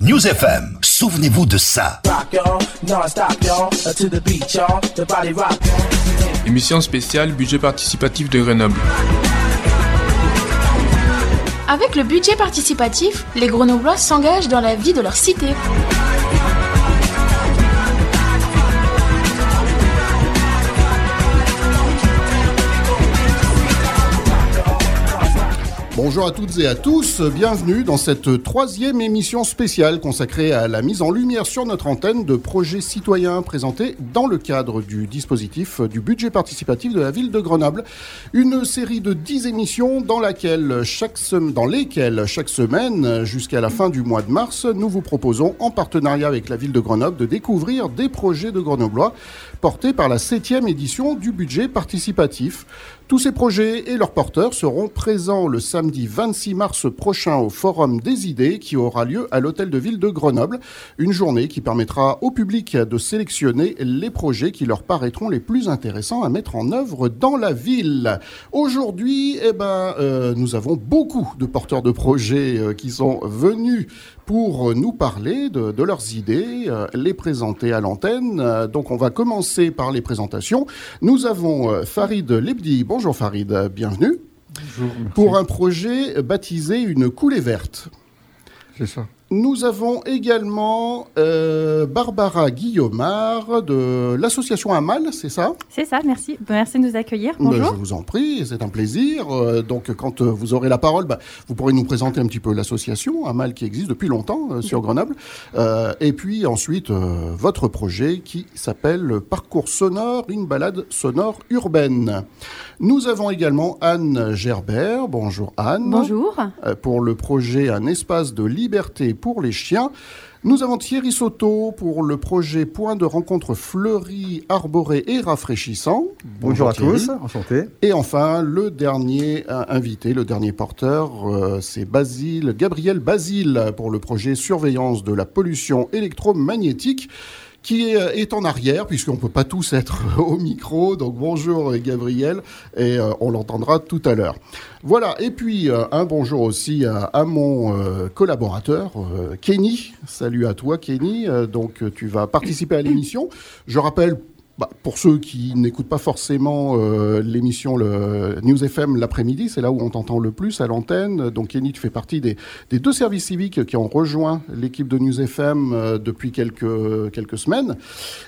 News FM, souvenez-vous de ça. Émission spéciale budget participatif de Grenoble. Avec le budget participatif, les Grenoblois s'engagent dans la vie de leur cité. Bonjour à toutes et à tous, bienvenue dans cette troisième émission spéciale consacrée à la mise en lumière sur notre antenne de projets citoyens présentés dans le cadre du dispositif du budget participatif de la ville de Grenoble. Une série de dix émissions dans, dans lesquelles chaque semaine, jusqu'à la fin du mois de mars, nous vous proposons, en partenariat avec la ville de Grenoble, de découvrir des projets de Grenoblois portés par la septième édition du budget participatif. Tous ces projets et leurs porteurs seront présents le samedi 26 mars prochain au Forum des idées qui aura lieu à l'Hôtel de Ville de Grenoble. Une journée qui permettra au public de sélectionner les projets qui leur paraîtront les plus intéressants à mettre en œuvre dans la ville. Aujourd'hui, eh ben, euh, nous avons beaucoup de porteurs de projets euh, qui sont venus pour nous parler de, leurs idées, euh, les présenter à l'antenne. Euh, donc on va commencer par les présentations. Nous avons euh, Farid Lebdi. Bonjour Farid, bienvenue. Bonjour. Pour un projet baptisé Une coulée verte. C'est ça. Nous avons également euh, Barbara Guillaumard de l'association Amal, c'est ça? C'est ça, merci. Merci de nous accueillir. Ben, Bonjour. je vous en prie, c'est un plaisir. Euh, donc, quand euh, vous aurez la parole, bah, vous pourrez nous présenter un petit peu l'association Amal qui existe depuis longtemps sur Grenoble. et puis ensuite, votre projet qui s'appelle Parcours sonore, une balade sonore urbaine. Nous avons également Anne Gerbert. Bonjour Anne. Bonjour. pour le projet Un espace de liberté pour les chiens. Nous avons Thierry Soto pour le projet Point de rencontre fleuri, arboré et rafraîchissant. Bonjour, à tous, enchanté. Et enfin, le dernier euh, invité, le dernier porteur, euh, c'est Basile, Gabriel Basile pour le projet Surveillance de la pollution électromagnétique qui est en arrière, puisqu'on ne peut pas tous être au micro. Donc bonjour Gabriel, et euh, on l'entendra tout à l'heure. Voilà, et puis euh, un bonjour aussi à, mon euh, collaborateur, Kenny. Salut à toi Kenny, donc tu vas participer à l'émission. Je rappelle bah, pour ceux qui n'écoutent pas forcément euh, l'émission le News FM l'après-midi, c'est là où on t'entend le plus à l'antenne. Donc Kenny, tu fais partie des, des, deux services civiques qui ont rejoint l'équipe de News FM euh, depuis quelques, quelques semaines.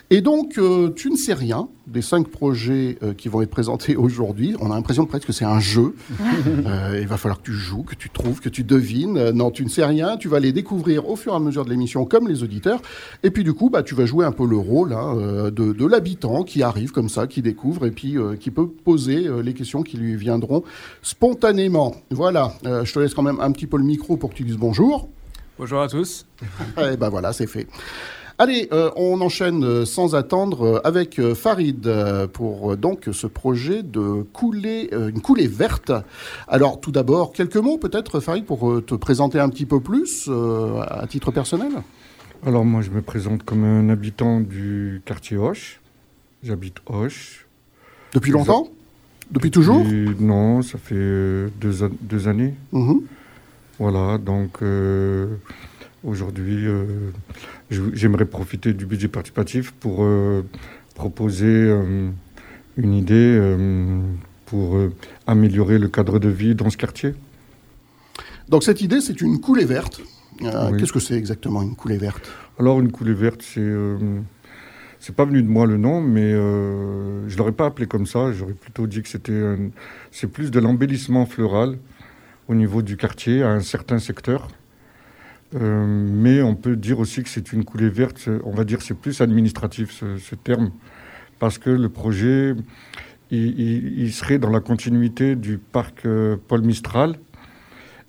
Et donc, euh, tu ne sais rien des cinq projets qui vont être présentés aujourd'hui. On a l'impression presque que c'est un jeu. il va falloir que tu joues, que tu trouves, que tu devines. non, tu ne sais rien. Tu vas les découvrir au fur et à mesure de l'émission comme les auditeurs. Et puis du coup, bah, tu vas jouer un peu le rôle hein, de, de l'habitant qui arrive comme ça, qui découvre et puis euh, qui peut poser euh, les questions qui lui viendront spontanément. Voilà, euh, je te laisse quand même un petit peu le micro pour que tu dises bonjour. Bonjour à tous. et eh ben voilà, c'est fait. Allez, on enchaîne sans attendre avec Farid pour donc ce projet de couler, une coulée verte. Alors tout d'abord, quelques mots peut-être Farid pour te présenter un petit peu plus à titre personnel? Alors moi je me présente comme un habitant du quartier Hoche. J'habite Hoche. Depuis longtemps Depuis toujours Non, ça fait euh, deux, années. Mhm. Voilà, donc euh, aujourd'hui, euh, j'aimerais profiter du budget participatif pour proposer une idée pour améliorer le cadre de vie dans ce quartier. Donc cette idée, c'est une coulée verte. Qu'est-ce que c'est exactement une coulée verte? Alors une coulée verte, c'est c'est pas venu de moi le nom, mais euh, je l'aurais pas appelé comme ça. J'aurais plutôt dit que c'était c'est plus de l'embellissement floral au niveau du quartier à un certain secteur. Euh, mais on peut dire aussi que c'est une coulée verte. On va dire c'est plus administratif ce, terme parce que le projet il, serait dans la continuité du parc euh, Paul Mistral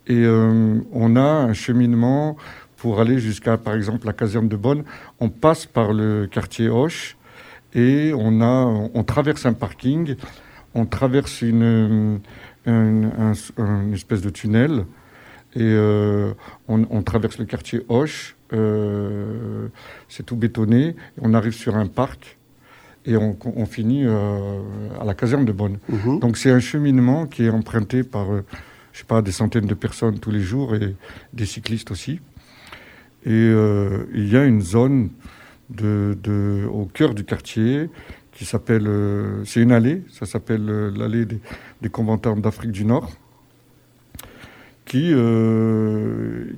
et euh, on a un cheminement pour aller jusqu'à, par exemple, la caserne de Bonne, on passe par le quartier Hoche et on, a, on traverse un parking, on traverse une, une, espèce de tunnel et euh, on, traverse le quartier Hoche, euh, c'est tout bétonné, on arrive sur un parc et on, finit euh, à la caserne de Bonne. Mhm. Donc c'est un cheminement qui est emprunté par, je sais pas, des centaines de personnes tous les jours et des cyclistes aussi. Et euh, il y a une zone au cœur du quartier qui s'appelle, euh, c'est une allée, ça s'appelle euh, l'allée des, des d'Afrique du Nord, qui,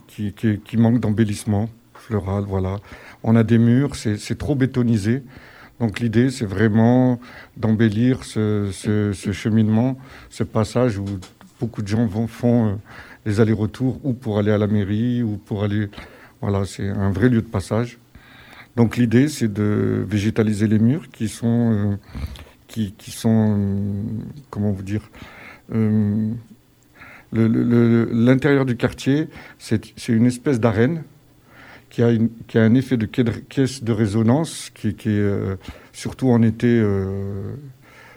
qui, qui, manque d'embellissement floral. Voilà. On a des murs, c'est trop bétonisé. Donc l'idée, c'est vraiment d'embellir ce, ce, cheminement, ce passage où beaucoup de gens font les allers-retours ou pour aller à la mairie ou pour aller... Voilà, c'est un vrai lieu de passage. Donc l'idée, c'est de végétaliser les murs qui sont, euh, qui, sont, euh, comment vous dire, euh, l'intérieur du quartier, c'est une espèce d'arène qui a, qui a un effet de caisse de résonance qui, est, surtout en été,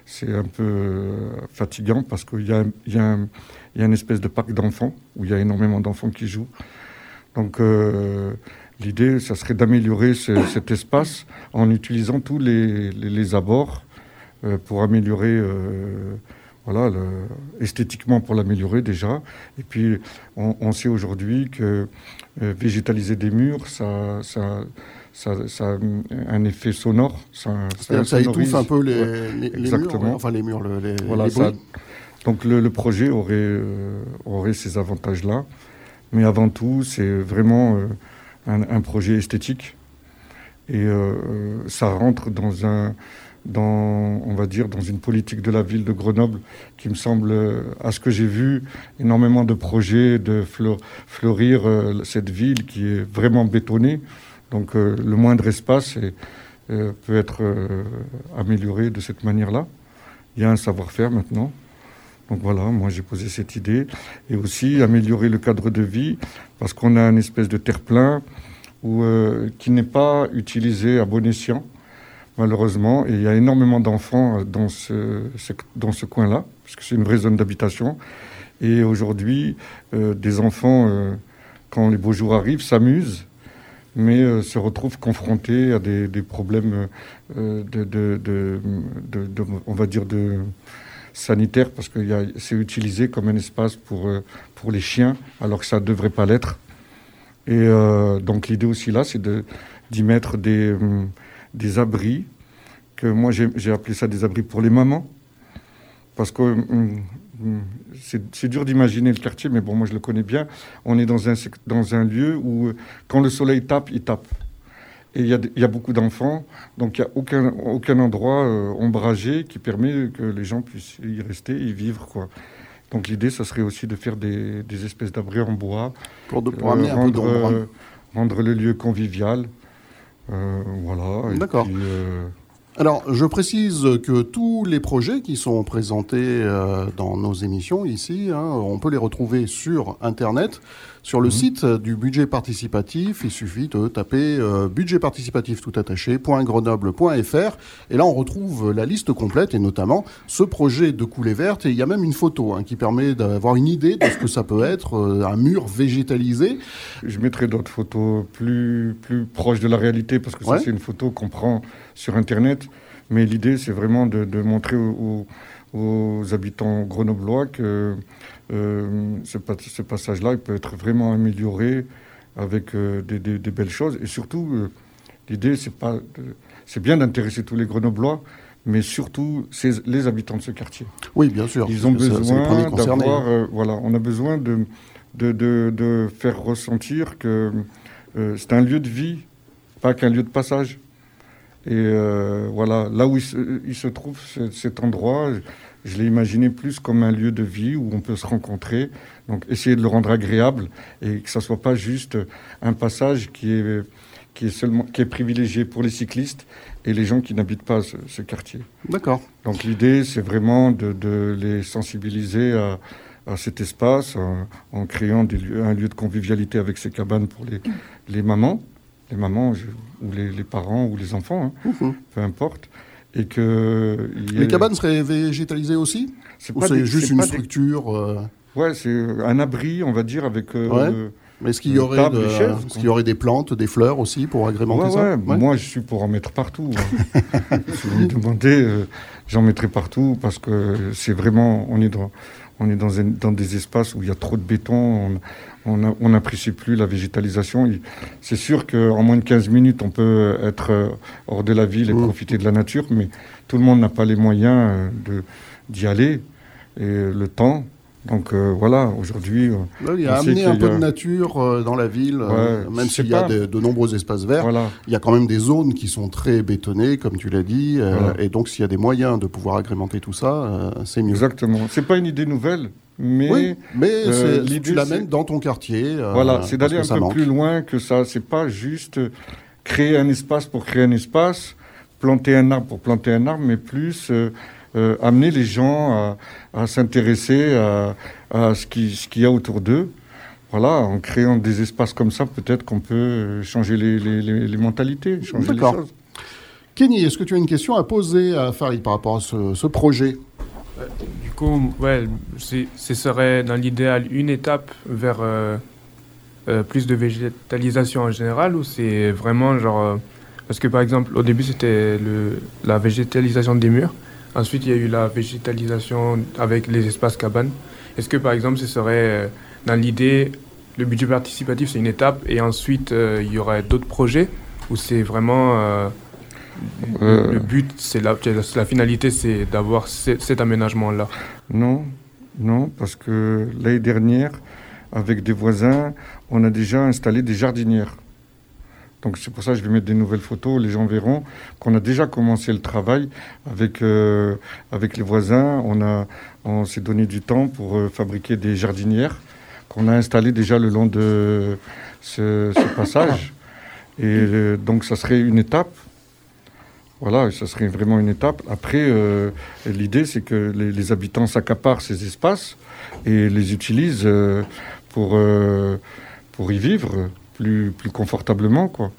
c'est un peu fatigant parce qu'il y a, y, a y a une espèce de parc d'enfants où il y a énormément d'enfants qui jouent. Donc euh, l'idée, ça serait d'améliorer ce, cet espace en utilisant tous les, les, les abords euh, pour améliorer, euh, voilà, le, esthétiquement pour l'améliorer déjà. Et puis on, on sait aujourd'hui que euh, végétaliser des murs, ça, ça, ça, ça, a un effet sonore. Ça, ça, ça étouffe un peu les, ouais, les, murs, enfin les murs, le, les, voilà, les ça, donc le, le, projet aurait, euh, aurait ces avantages-là. Mais avant tout, c'est vraiment euh, un, projet esthétique. Et euh, ça rentre dans un, dans, on va dire, dans une politique de la ville de Grenoble qui me semble, à ce que j'ai vu, énormément de projets de fleurir euh, cette ville qui est vraiment bétonnée. Donc euh, le moindre espace euh, peut être euh, amélioré de cette manière-là. Il y a un savoir-faire maintenant. Donc voilà, moi j'ai posé cette idée. Et aussi améliorer le cadre de vie, parce qu'on a une espèce de terre-plein euh, qui n'est pas utilisé à bon escient, malheureusement. Et il y a énormément d'enfants dans ce, dans ce coin-là, parce que c'est une vraie zone d'habitation. Et aujourd'hui, euh, des enfants, euh, quand les beaux jours arrivent, s'amusent, mais euh, se retrouvent confrontés à des, problèmes euh, de, on va dire, de sanitaire parce que c'est utilisé comme un espace pour, euh, pour les chiens alors que ça ne devrait pas l'être. Et euh, donc l'idée aussi là, c'est d'y mettre des, des abris, que moi j'ai appelé ça des abris pour les mamans, parce que c'est dur d'imaginer le quartier, mais bon, moi je le connais bien. On est dans un, dans un lieu où quand le soleil tape, il tape. Et il y, y, a beaucoup d'enfants, donc il n'y a aucun, aucun endroit euh, ombragé qui permet que les gens puissent y rester y vivre. Quoi. Donc l'idée, ça serait aussi de faire des, des espèces d'abris en bois, pour, de, pour euh, rendre, euh, rendre le lieu convivial. Voilà. D'accord. Alors, je précise que tous les projets qui sont présentés euh, dans nos émissions ici, hein, on peut les retrouver sur Internet, sur le mmh. site du budget participatif. Il suffit de taper euh, budget participatif tout attaché.grenoble.fr et là on retrouve la liste complète et notamment ce projet de coulée verte. Et il y a même une photo hein, qui permet d'avoir une idée de ce que ça peut être, euh, un mur végétalisé. Je mettrai d'autres photos plus, plus proches de la réalité parce que ouais. ça c'est une photo qu'on prend sur Internet. Mais l'idée, c'est vraiment de, de montrer aux, aux, habitants grenoblois que euh, ce, ce passage-là il peut être vraiment amélioré avec euh, des, des, des, belles choses. Et surtout, euh, l'idée, c'est pas, c'est bien d'intéresser tous les grenoblois, mais surtout les habitants de ce quartier. Oui, bien sûr. Ils ont besoin d'avoir, euh, voilà, on a besoin de, de, de, de faire ressentir que c'est un lieu de vie, pas qu'un lieu de passage. Et euh, voilà, là où il se, il se trouve cet endroit, je l'ai imaginé plus comme un lieu de vie où on peut se rencontrer. Donc essayer de le rendre agréable et que ça soit pas juste un passage qui est, qui est, seulement, qui est privilégié pour les cyclistes et les gens qui n'habitent pas ce, ce quartier. D'accord. Donc l'idée, c'est vraiment de, de, les sensibiliser à, à cet espace en, en créant des lieux, un lieu de convivialité avec ces cabanes pour les, les mamans les mamans je, ou les, les, parents ou les enfants, hein, mmh. peu importe. Et que les ait... cabanes seraient végétalisées aussi C'est juste une structure euh... Ouais, c'est un abri, on va dire, avec. Euh, ouais. Mais est-ce qu'il y, aurait de... est qu y aurait des plantes, des fleurs aussi pour agrémenter ouais, ça ouais. Moi, je suis pour en mettre partout. Hein. si vous me demandez, euh, j'en mettrai partout parce que c'est vraiment, on est dans, on est dans, dans des espaces où il y a trop de béton, on n'apprécie plus la végétalisation. C'est sûr qu'en moins de 15 minutes, on peut être euh, hors de la ville et mmh. profiter de la nature, mais tout le monde n'a pas les moyens d'y aller et le temps. Donc euh, voilà, aujourd'hui. Euh, il y a amené un peu de nature euh, dans la ville, même s'il y a de, nombreux espaces verts. Il y a quand même des zones qui sont très bétonnées, comme tu l'as dit. Et donc, s'il y a des moyens de pouvoir agrémenter tout ça, c'est mieux. Exactement. C'est pas une idée nouvelle. Mais, oui, mais tu l'amènes dans ton quartier. voilà, c'est d'aller un peu plus loin que ça. C'est pas juste créer un espace pour créer un espace, planter un arbre pour planter un arbre, mais plus euh, amener les gens à, s'intéresser à, ce qu'il ce y a autour d'eux. Voilà, en créant des espaces comme ça, peut-être qu'on peut changer les, mentalités, changer les choses. Kenny, est-ce que tu as une question à poser à Farid par rapport à ce, projet? Du coup, ouais, ce serait dans l'idéal une étape vers euh, euh, plus de végétalisation en général ou c'est vraiment genre. parce que par exemple, au début, c'était la végétalisation des murs. Ensuite, il y a eu la végétalisation avec les espaces cabanes. Est-ce que, par exemple, ce serait euh, dans l'idée, le budget participatif, c'est une étape, et ensuite, euh, il y aurait d'autres projets Ou c'est vraiment. Euh, le but, c'est la, la, finalité, c'est d'avoir cet aménagement-là? Non, non, parce que l'année dernière, avec des voisins, on a déjà installé des jardinières. Donc c'est pour ça que je vais mettre des nouvelles photos. Les gens verront qu'on a déjà commencé le travail avec, euh, avec les voisins. On, a, on s'est donné du temps pour euh, fabriquer des jardinières qu'on a installées déjà le long de ce, passage. Et euh, donc ça serait une étape. Voilà, ça serait vraiment une étape. Après, l'idée, c'est que les, les habitants s'accaparent ces espaces et les utilisent pour, pour y vivre plus, plus confortablement, quoi.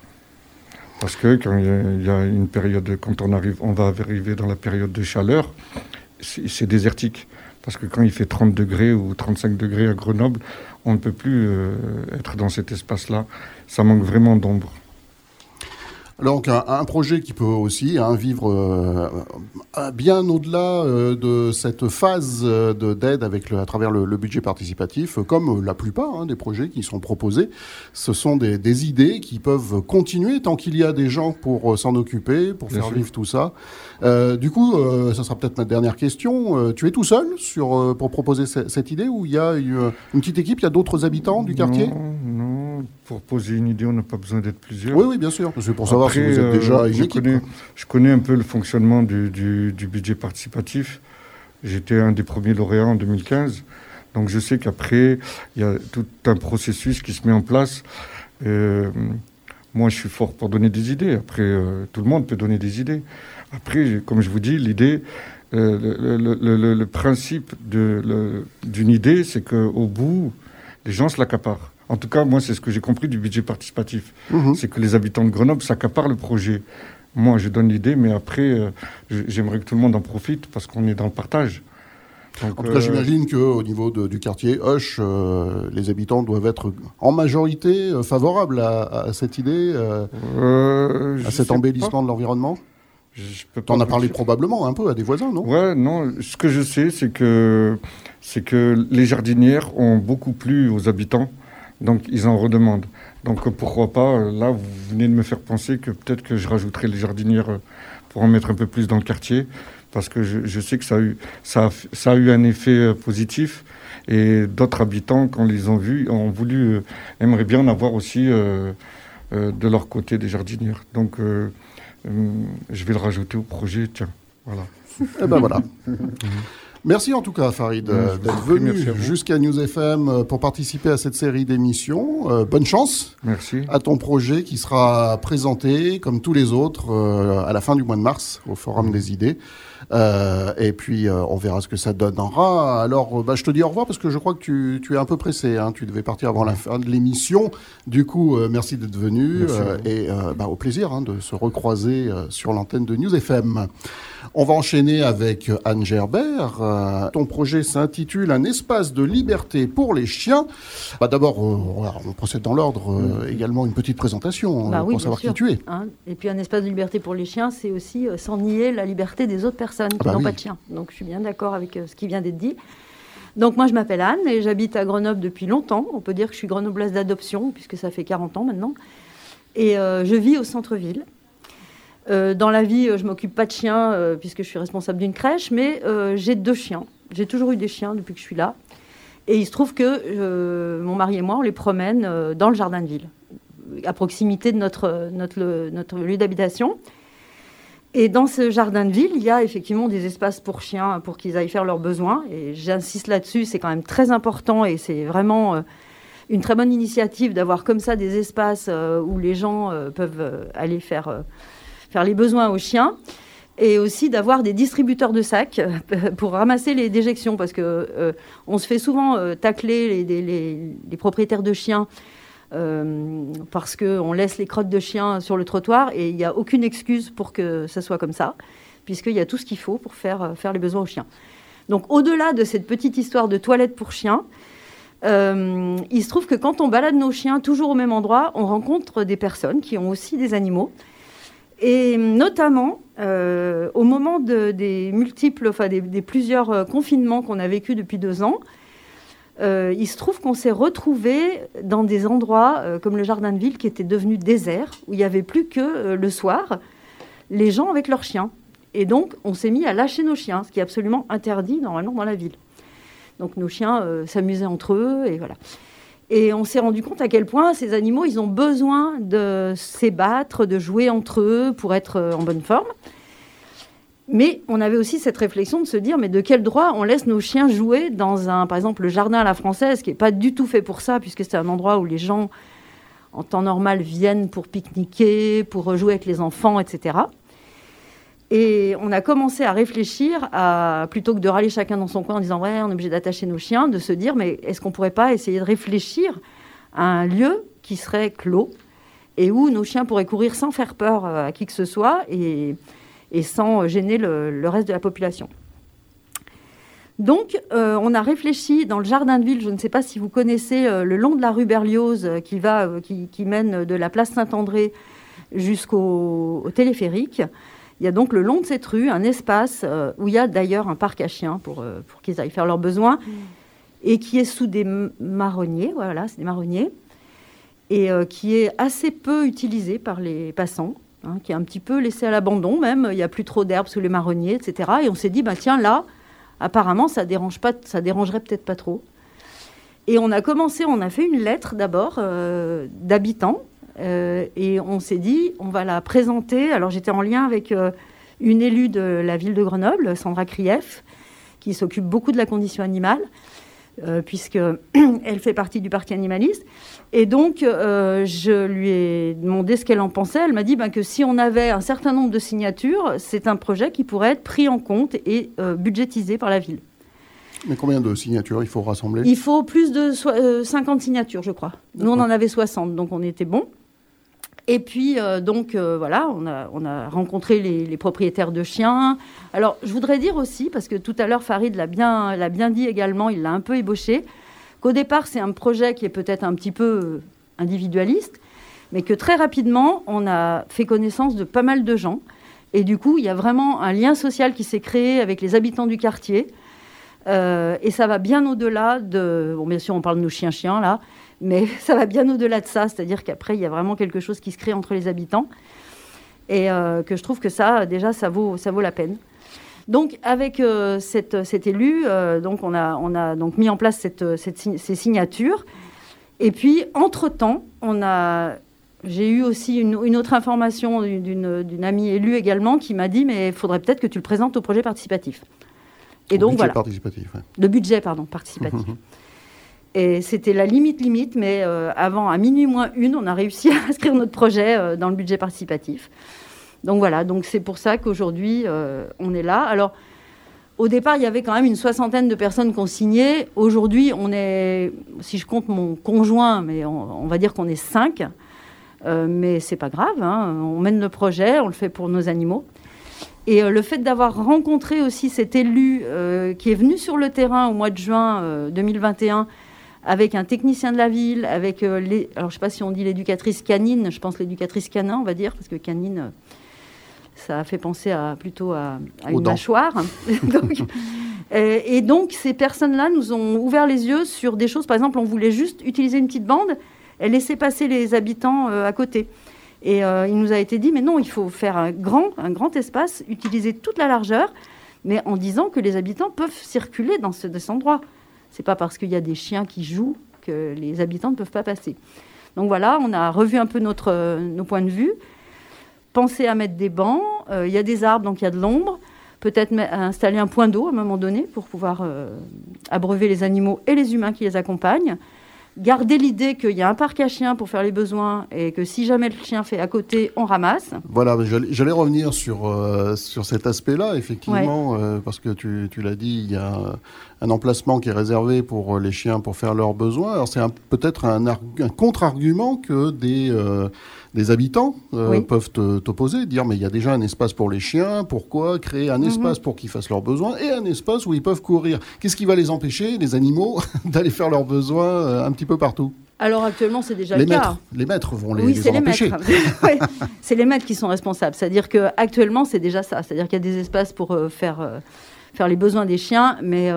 Parce que quand il y, a une période, quand on arrive, on va arriver dans la période de chaleur, c'est désertique. Parce que quand il fait 30 degrés ou 35 degrés à Grenoble, on ne peut plus euh, être dans cet espace-là. Ça manque vraiment d'ombre. Donc un, projet qui peut aussi hein, vivre euh, euh, bien au-delà euh, de cette phase d'aide avec à travers le, budget participatif, comme la plupart hein, des projets qui sont proposés. Ce sont des, idées qui peuvent continuer tant qu'il y a des gens pour s'en occuper, pour faire vivre tout ça. du coup, ça sera peut-être ma dernière question. tu es tout seul sur, pour proposer cette idée ou il y a une, petite équipe, il y a d'autres habitants du quartier? Non, non. Pour poser une idée, on n'a pas besoin d'être plusieurs. Oui, oui, bien sûr. C'est pour savoir euh, déjà je Connais, je connais un peu le fonctionnement du, budget participatif. J'étais un des premiers lauréats en 2015. Donc je sais qu'après, il y a tout un processus qui se met en place. Euh, moi, je suis fort pour donner des idées. Après, euh, tout le monde peut donner des idées. Après, comme je vous dis, l'idée, le, principe d'une idée, c'est qu'au bout, les gens se l'accaparent. En tout cas, moi, c'est ce que j'ai compris du budget participatif. Mhm. C'est que les habitants de Grenoble s'accaparent le projet. Moi, je donne l'idée, mais après, euh, j'aimerais que tout le monde en profite parce qu'on est dans le partage. en tout cas, euh, j'imagine qu'au niveau du quartier Hoche, euh, les habitants doivent être en majorité favorables à, cette idée, à cet embellissement de l'environnement tu en as parlé probablement un peu à des voisins, non? Ouais, non. Ce que je sais, c'est que, c'est que les jardinières ont beaucoup plu aux habitants. Donc ils en redemandent. Donc pourquoi pas, là vous venez de me faire penser que peut-être que je rajouterai les jardinières euh, pour en mettre un peu plus dans le quartier, parce que je, sais que ça a, eu, ça, ça a eu un effet euh, positif. Et d'autres habitants, quand ils les ont vus, ont voulu, euh, aimeraient bien en avoir aussi de leur côté des jardinières. Donc je vais le rajouter au projet, tiens, voilà. Et eh ben voilà. Merci en tout cas, Farid, euh, d'être venu jusqu'à News FM euh, pour participer à cette série d'émissions. Euh, bonne chance Merci. à ton projet qui sera présenté, comme tous les autres, à la fin du mois de mars au Forum des idées. Euh, et puis, euh, on verra ce que ça donnera. Alors, bah, je te dis au revoir parce que je crois que tu, tu es un peu pressé. Hein. Tu devais partir avant la fin de l'émission. Du coup, euh, merci d'être venu. et bah, au plaisir hein, de se recroiser sur l'antenne de News FM. On va enchaîner avec Anne Gerbert. ton projet s'intitule Un espace de liberté pour les chiens. Bah, D'abord, on procède dans l'ordre. également une petite présentation bah pour savoir qui tu es. Hein. et puis, un espace de liberté pour les chiens, c'est aussi sans nier la liberté des autres personnes qui ah bah n'ont pas de chien. Donc je suis bien d'accord avec euh, ce qui vient d'être dit. Donc moi je m'appelle Anne et j'habite à Grenoble depuis longtemps. On peut dire que je suis grenobloise d'adoption puisque ça fait 40 ans maintenant. Et euh, je vis au centre-ville. Euh, dans la vie, je m'occupe pas de chiens puisque je suis responsable d'une crèche, mais j'ai deux chiens. J'ai toujours eu des chiens depuis que je suis là. Et il se trouve que mon mari et moi, on les promène dans le jardin de ville, à proximité de notre, notre, notre lieu d'habitation. Et dans ce jardin de ville, il y a effectivement des espaces pour chiens, pour qu'ils aillent faire leurs besoins. Et j'insiste là-dessus, c'est quand même très important et c'est vraiment euh, une très bonne initiative d'avoir comme ça des espaces euh, où les gens euh, peuvent aller faire, faire les besoins aux chiens. Et aussi d'avoir des distributeurs de sacs pour ramasser les déjections, parce que on se fait souvent tacler les propriétaires de chiens euh, parce qu'on laisse les crottes de chiens sur le trottoir et il n'y a aucune excuse pour que ça soit comme ça, puisqu'il y a tout ce qu'il faut pour faire, euh, faire les besoins aux chiens. Donc au-delà de cette petite histoire de toilette pour chiens, euh, il se trouve que quand on balade nos chiens toujours au même endroit, on rencontre des personnes qui ont aussi des animaux. Et notamment, au moment des multiples, enfin des, des plusieurs confinements qu'on a vécu depuis deux ans, euh, il se trouve qu'on s'est retrouvé dans des endroits euh, comme le jardin de ville qui était devenu désert, où il n'y avait plus que euh, le soir les gens avec leurs chiens. Et donc, on s'est mis à lâcher nos chiens, ce qui est absolument interdit normalement dans la ville. Donc, nos chiens s'amusaient entre eux, et voilà. Et on s'est rendu compte à quel point ces animaux, ils ont besoin de s'ébattre, de jouer entre eux pour être en bonne forme. Mais on avait aussi cette réflexion de se dire, mais de quel droit on laisse nos chiens jouer dans un, par exemple, le jardin à la française, qui n'est pas du tout fait pour ça, puisque c'est un endroit où les gens, en temps normal, viennent pour pique-niquer, pour jouer avec les enfants, etc. Et on a commencé à réfléchir à, plutôt que de râler chacun dans son coin en disant, ouais, on est obligé d'attacher nos chiens, de se dire, mais est-ce qu'on ne pourrait pas essayer de réfléchir à un lieu qui serait clos et où nos chiens pourraient courir sans faire peur à qui que ce soit et et sans gêner le, reste de la population. Donc, euh, on a réfléchi dans le jardin de ville, je ne sais pas si vous connaissez euh, le long de la rue Berlioz euh, qui, va, qui, mène de la place Saint-André jusqu'au téléphérique. Il y a donc le long de cette rue un espace où il y a d'ailleurs un parc à chiens pour, pour qu'ils aillent faire leurs besoins mmh. et qui est sous des marronniers, voilà, c'est des marronniers, et qui est assez peu utilisé par les passants. Hein, qui est un petit peu laissé à l'abandon même. Il n'y a plus trop d'herbes sous les marronniers, etc. Et on s'est dit, bah, tiens, là, apparemment, ça, dérange pas, ça dérangerait peut-être pas trop. Et on a commencé, on a fait une lettre d'abord euh, d'habitants. Euh, et on s'est dit, on va la présenter. Alors j'étais en lien avec euh, une élue de la ville de Grenoble, Sandra Krief, qui s'occupe beaucoup de la condition animale. Euh, puisqu'elle fait partie du parc animaliste. Et donc, euh, je lui ai demandé ce qu'elle en pensait. Elle m'a dit ben, que si on avait un certain nombre de signatures, c'est un projet qui pourrait être pris en compte et euh, budgétisé par la ville. Mais combien de signatures il faut rassembler? Il faut plus de 50 signatures, je crois. Nous, on en avait 60, donc on était bon. Et puis, euh, donc, euh, voilà, on a, on a rencontré les, propriétaires de chiens. Alors, je voudrais dire aussi, parce que tout à l'heure, Farid l'a bien, bien dit également, il l'a un peu ébauché, qu'au départ, c'est un projet qui est peut-être un petit peu euh, individualiste, mais que très rapidement, on a fait connaissance de pas mal de gens. Et du coup, il y a vraiment un lien social qui s'est créé avec les habitants du quartier. et ça va bien au-delà de... Bon, bien sûr, on parle de nos chiens-chiens, là, mais ça va bien au-delà de ça, c'est-à-dire qu'après, il y a vraiment quelque chose qui se crée entre les habitants. Et euh, que je trouve que ça, déjà, ça vaut, ça vaut la peine. Donc, avec euh, cette, cet élu, euh, donc on, a, on a donc mis en place cette, cette, ces signatures. Et puis, entre-temps, on a, j'ai eu aussi une, une autre information d'une amie élue également qui m'a dit mais il faudrait peut-être que tu le présentes au projet participatif. Et donc, budget voilà. participatif. De budget, pardon, participatif. Et c'était la limite limite, mais euh, avant, à minuit moins une, on a réussi à inscrire notre projet euh, dans le budget participatif. Donc voilà, donc c'est pour ça qu'aujourd'hui, euh, on est là. Alors, au départ, il y avait quand même une soixantaine de personnes signé. Aujourd'hui, on est, si je compte mon conjoint, mais on, va dire qu'on est cinq. mais c'est pas grave, hein. on mène le projet, on le fait pour nos animaux. Et le fait d'avoir rencontré aussi cet élu qui est venu sur le terrain au mois de juin 2021 avec un technicien de la ville, avec euh, les, alors je sais pas si on dit l'éducatrice canine, je pense l'éducatrice canin, on va dire, parce que canine, euh, ça a fait penser à, plutôt à, une mâchoire. Et, donc, ces personnes-là nous ont ouvert les yeux sur des choses. Par exemple, on voulait juste utiliser une petite bande et laisser passer les habitants à côté. Et il nous a été dit, mais non, il faut faire un grand, un grand espace, utiliser toute la largeur, mais en disant que les habitants peuvent circuler dans, ce, cet endroit. C'est pas parce qu'il y a des chiens qui jouent que les habitants ne peuvent pas passer. Donc voilà, on a revu un peu notre, nos points de vue, pensé à mettre des bancs. Euh, il y a des arbres, donc il y a de l'ombre. Peut-être installer un point d'eau à un moment donné pour pouvoir euh, abreuver les animaux et les humains qui les accompagnent garder l'idée qu'il y a un parc à chiens pour faire les besoins et que si jamais le chien fait à côté, on ramasse. Voilà, j'allais revenir sur, euh, sur cet aspect-là, effectivement, euh, parce que tu, tu l'as dit, il y a un emplacement qui est réservé pour les chiens pour faire leurs besoins. Alors c'est peut-être un, un contre-argument que des euh, des habitants euh, peuvent t'opposer, dire mais il y a déjà un espace pour les chiens, pourquoi créer un mhm. espace pour qu'ils fassent leurs besoins et un espace où ils peuvent courir Qu'est-ce qui va les empêcher, les animaux, d'aller faire leurs besoins euh, un petit peu partout? Alors actuellement, c'est déjà les le maîtres, cas. Les maîtres vont les, oui, les empêcher. oui, c'est les maîtres qui sont responsables. C'est-à-dire qu'actuellement, c'est déjà ça. C'est-à-dire qu'il y a des espaces pour euh, faire, faire les besoins des chiens, mais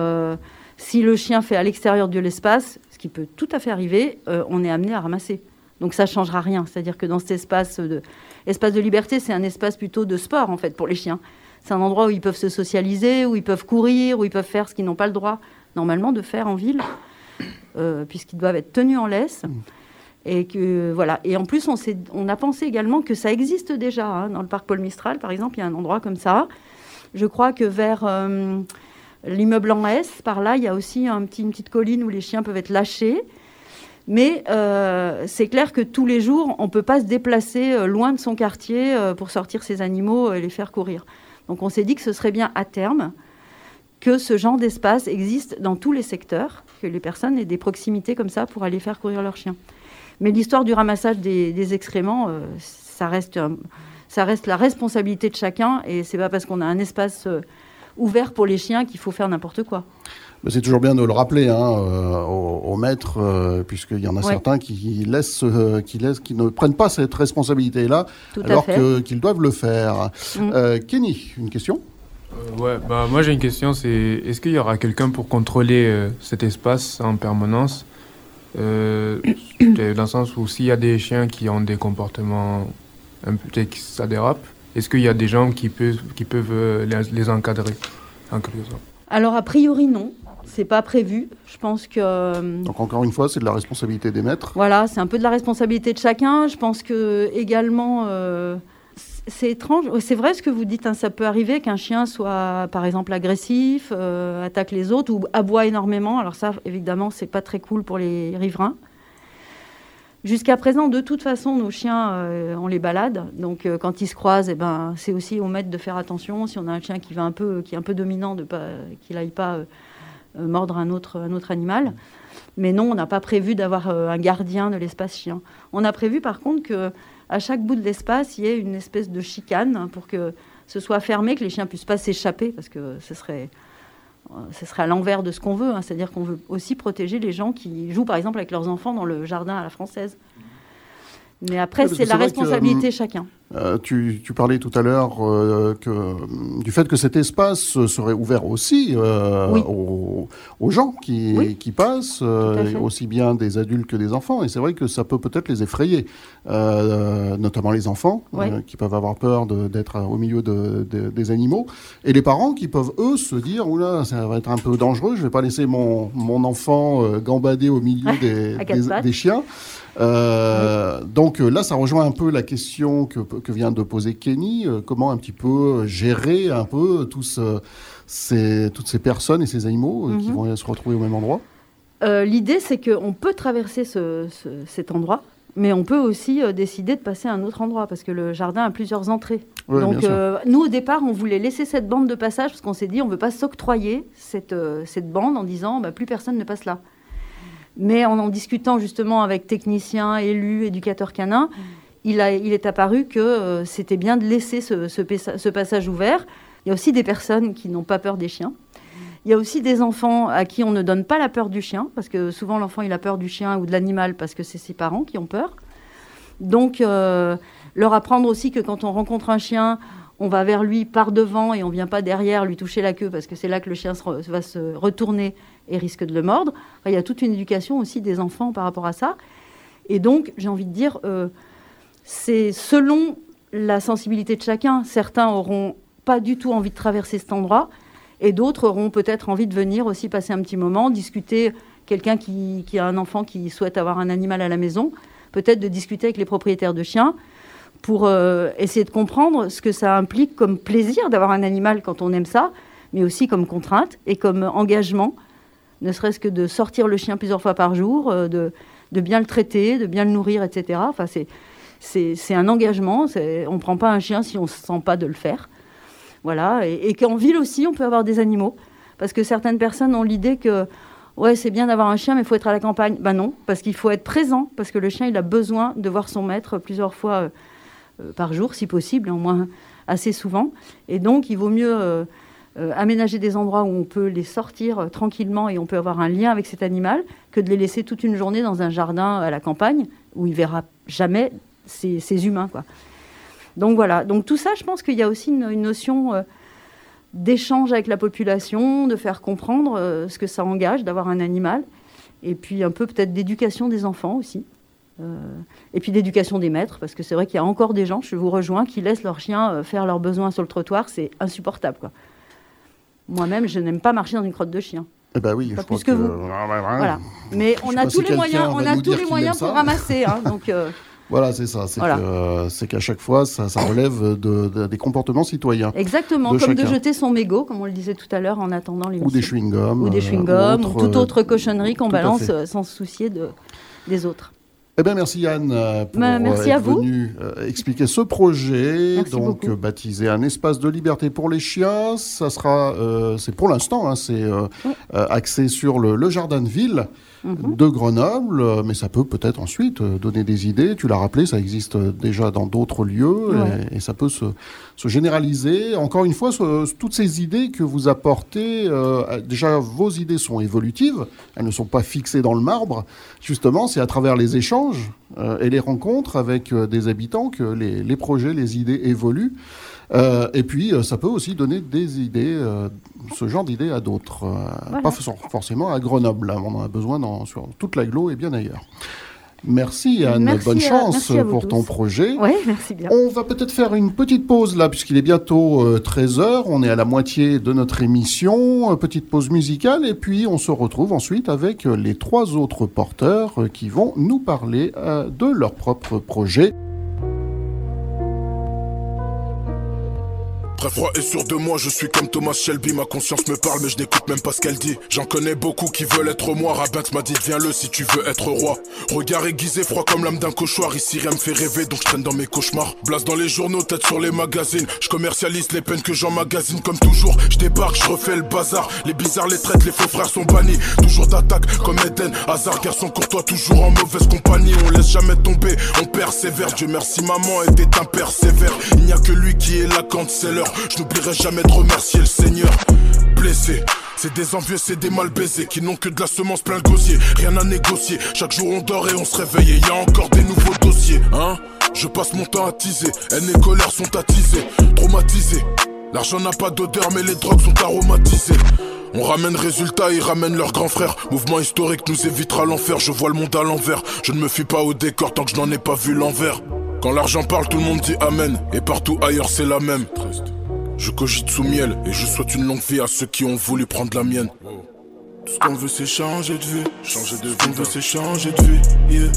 si le chien fait à l'extérieur de l'espace, ce qui peut tout à fait arriver, on est amené à ramasser. Donc ça ne changera rien. C'est-à-dire que dans cet espace de, espace de liberté, c'est un espace plutôt de sport, en fait, pour les chiens. C'est un endroit où ils peuvent se socialiser, où ils peuvent courir, où ils peuvent faire ce qu'ils n'ont pas le droit, normalement, de faire en ville, euh, puisqu'ils doivent être tenus en laisse. Et, que, voilà. et en plus, on, on a pensé également que ça existe déjà. Hein. Dans le parc Paul Mistral, par exemple, il y a un endroit comme ça. Je crois que vers euh, l'immeuble en S, par là, il y a aussi un petit, une petite colline où les chiens peuvent être lâchés. Mais euh, c'est clair que tous les jours, on ne peut pas se déplacer euh, loin de son quartier euh, pour sortir ses animaux et les faire courir. Donc on s'est dit que ce serait bien à terme que ce genre d'espace existe dans tous les secteurs, que les personnes aient des proximités comme ça pour aller faire courir leurs chiens. Mais l'histoire du ramassage des, excréments, ça, reste, ça reste la responsabilité de chacun et c'est pas parce qu'on a un espace ouvert pour les chiens qu'il faut faire n'importe quoi. C'est toujours bien de le rappeler hein, euh, aux, maîtres, euh, puisqu'il y en a certains qui laissent, euh, qui laissent, qui ne prennent pas cette responsabilité-là, alors qu'ils doivent le faire. Mm. Kenny, une question? Ouais, bah moi j'ai une question, c'est est-ce qu'il y aura quelqu'un pour contrôler cet espace en permanence? Dans le sens où s'il y a des chiens qui ont des comportements un peu qui ça dérape, est-ce qu'il y a des gens qui peuvent, qui peuvent les, les encadrer alors a priori non c'est pas prévu. Je pense que. Euh, Donc encore une fois, c'est de la responsabilité des maîtres. Voilà, c'est un peu de la responsabilité de chacun. Je pense que également. Euh, c'est étrange, c'est vrai ce que vous dites, hein, ça peut arriver qu'un chien soit par exemple agressif, euh, attaque les autres ou aboie énormément. Alors ça, évidemment, c'est pas très cool pour les riverains. Jusqu'à présent, de toute façon, nos chiens, on les balade. Donc, quand ils se croisent, eh ben, c'est aussi au maître de faire attention. Si on a un chien qui va un peu, qui est un peu dominant, de pas, qu'il n'aille pas euh, mordre un autre, animal. Mais non, on n'a pas prévu d'avoir euh, un gardien de l'espace chien. On a prévu par contre que à chaque bout de l'espace, il y ait une espèce de chicane pour que ce soit fermé, que les chiens puissent pas s'échapper, parce que ce serait, euh, ce serait à l'envers de ce qu'on veut. Hein. C'est-à-dire qu'on veut aussi protéger les gens qui jouent par exemple avec leurs enfants dans le jardin à la française. Mais après, c'est la responsabilité de chacun. Euh, tu, parlais tout à l'heure euh, du fait que cet espace serait ouvert aussi euh, aux, gens qui, qui passent, aussi bien des adultes que des enfants. Et c'est vrai que ça peut peut-être les effrayer, notamment les enfants qui peuvent avoir peur d'être au milieu de, des animaux, et les parents qui peuvent eux se dire oula ça va être un peu dangereux, je vais pas laisser mon, mon enfant gambader au milieu des, des chiens. Donc là, ça rejoint un peu la question que, que vient de poser Kenny. Euh, comment un petit peu gérer un peu tous, ces, toutes ces personnes et ces animaux qui mhm. vont se retrouver au même endroit? L'idée, c'est qu'on peut traverser ce, cet endroit, mais on peut aussi décider de passer à un autre endroit parce que le jardin a plusieurs entrées. Donc nous, au départ, on voulait laisser cette bande de passage parce qu'on s'est dit on ne veut pas s'octroyer cette, cette bande en disant bah, plus personne ne passe là. Mais en en discutant justement avec techniciens, élus, éducateurs canins, il, a, il est apparu que euh, c'était bien de laisser ce, ce, passage ouvert. Il y a aussi des personnes qui n'ont pas peur des chiens. Il y a aussi des enfants à qui on ne donne pas la peur du chien, parce que souvent l'enfant il a peur du chien ou de l'animal parce que c'est ses parents qui ont peur. Donc euh, leur apprendre aussi que quand on rencontre un chien, on va vers lui par devant et on vient pas derrière lui toucher la queue parce que c'est là que le chien va se retourner et risque de le mordre. il y a toute une éducation aussi des enfants par rapport à ça. Et donc, j'ai envie de dire, euh, c'est selon la sensibilité de chacun. Certains auront pas du tout envie de traverser cet endroit et d'autres auront peut-être envie de venir aussi passer un petit moment, discuter. Quelqu'un qui, a un enfant qui souhaite avoir un animal à la maison, peut-être de discuter avec les propriétaires de chiens pour euh, essayer de comprendre ce que ça implique comme plaisir d'avoir un animal quand on aime ça, mais aussi comme contrainte et comme engagement, ne serait-ce que de sortir le chien plusieurs fois par jour, euh, de, de, bien le traiter, de bien le nourrir, etc. Enfin, c'est un engagement. On ne prend pas un chien si on ne se sent pas de le faire. Voilà. Et, qu'en ville aussi, on peut avoir des animaux. Parce que certaines personnes ont l'idée que ouais, c'est bien d'avoir un chien, mais il faut être à la campagne. Ben non, parce qu'il faut être présent, parce que le chien, il a besoin de voir son maître plusieurs fois euh, euh, par jour, si possible, au moins assez souvent. Et donc, il vaut mieux euh, aménager des endroits où on peut les sortir tranquillement et on peut avoir un lien avec cet animal que de les laisser toute une journée dans un jardin à la campagne où il verra jamais ces, humains. Quoi. Donc voilà. Donc tout ça, je pense qu'il y a aussi une, notion d'échange avec la population, de faire comprendre ce que ça engage d'avoir un animal, et puis un peu peut-être d'éducation des enfants aussi. Euh, et puis d'éducation des maîtres, parce que c'est vrai qu'il y a encore des gens, je vous rejoins, qui laissent leurs chiens euh, faire leurs besoins sur le trottoir, c'est insupportable. Quoi. Moi-même, je n'aime pas marcher dans une crotte de chien. Eh ben oui, pas plus que, vous. Voilà. Mais on a tous les moyens, on a tous les moyens pour ramasser. Hein, donc, euh, Voilà, c'est ça. C'est qu'à chaque fois, ça, relève de, des comportements citoyens. Exactement, comme de jeter son mégot, comme on le disait tout à l'heure, en attendant les Ou des chewing-gums. Ou des chewing-gums, ou, toute autre cochonnerie qu'on balance sans se soucier de, des autres. Eh bien, merci Yann euh, pour bah, merci euh, être venu euh, expliquer ce projet, donc baptisé un espace de liberté pour les chiens. Ça sera, c'est pour l'instant, hein, c'est axé sur le, le, jardin de ville. Mhm. de Grenoble, euh, mais ça peut peut-être ensuite euh, donner des idées. Tu l'as rappelé, ça existe euh, déjà dans d'autres lieux et, ça peut se, généraliser. Encore une fois, toutes ces idées que vous apportez, déjà vos idées sont évolutives, elles ne sont pas fixées dans le marbre. Justement, c'est à travers les échanges et les rencontres avec des habitants que les projets, les idées évoluent. Euh, et puis, euh, ça peut aussi donner des idées, euh, ce genre d'idées à d'autres. Pas forcément à Grenoble. on en a besoin dans, sur toute l'agglo et bien ailleurs. Merci Anne, bonne chance pour ton projet. Oui, merci bien. On va peut-être faire une petite pause là, puisqu'il est bientôt 13h. On est à la moitié de notre émission. Petite pause musicale, et puis on se retrouve ensuite avec les trois autres porteurs qui vont nous parler de leur propre projet. Très froid et sûr de moi, je suis comme Thomas Shelby. Ma conscience me parle, mais je n'écoute même pas ce qu'elle dit. J'en connais beaucoup qui veulent être moi. Rabat m'a dit, viens-le si tu veux être roi. Regard aiguisé, froid comme l'âme d'un cauchoir. Ici, rien me fait rêver, donc je traîne dans mes cauchemars. Blase dans les journaux, tête sur les magazines. Je commercialise les peines que j'emmagasine comme toujours. Je débarque, je refais le bazar. Les bizarres, les traites, les faux frères sont bannis. Toujours d'attaque comme Eden. Hasard, garçon courtois, toujours en mauvaise compagnie. On laisse jamais tomber, on persévère. Dieu merci, maman était un persévère. Il n'y a que lui qui est là quand l'heure. Je n'oublierai jamais de remercier le Seigneur. Blessé. C'est des envieux, c'est des mal baisés qui n'ont que de la semence plein le gosier. Rien à négocier. Chaque jour on dort et on se réveille. Et y a encore des nouveaux dossiers, hein. Je passe mon temps à teaser. Haine et colère sont attisées, traumatisées. L'argent n'a pas d'odeur, mais les drogues sont aromatisées. On ramène résultat, ils ramènent leurs grands frères. Mouvement historique nous évitera l'enfer. Je vois le monde à l'envers. Je ne me fie pas au décor tant que je n'en ai pas vu l'envers. Quand l'argent parle, tout le monde dit Amen. Et partout ailleurs, c'est la même. Je cogite sous miel et je souhaite une longue vie à ceux qui ont voulu prendre la mienne. Tout ce qu'on veut c'est changer de vie, changer de vie. Ce qu'on veut c'est changer de vie, yeah.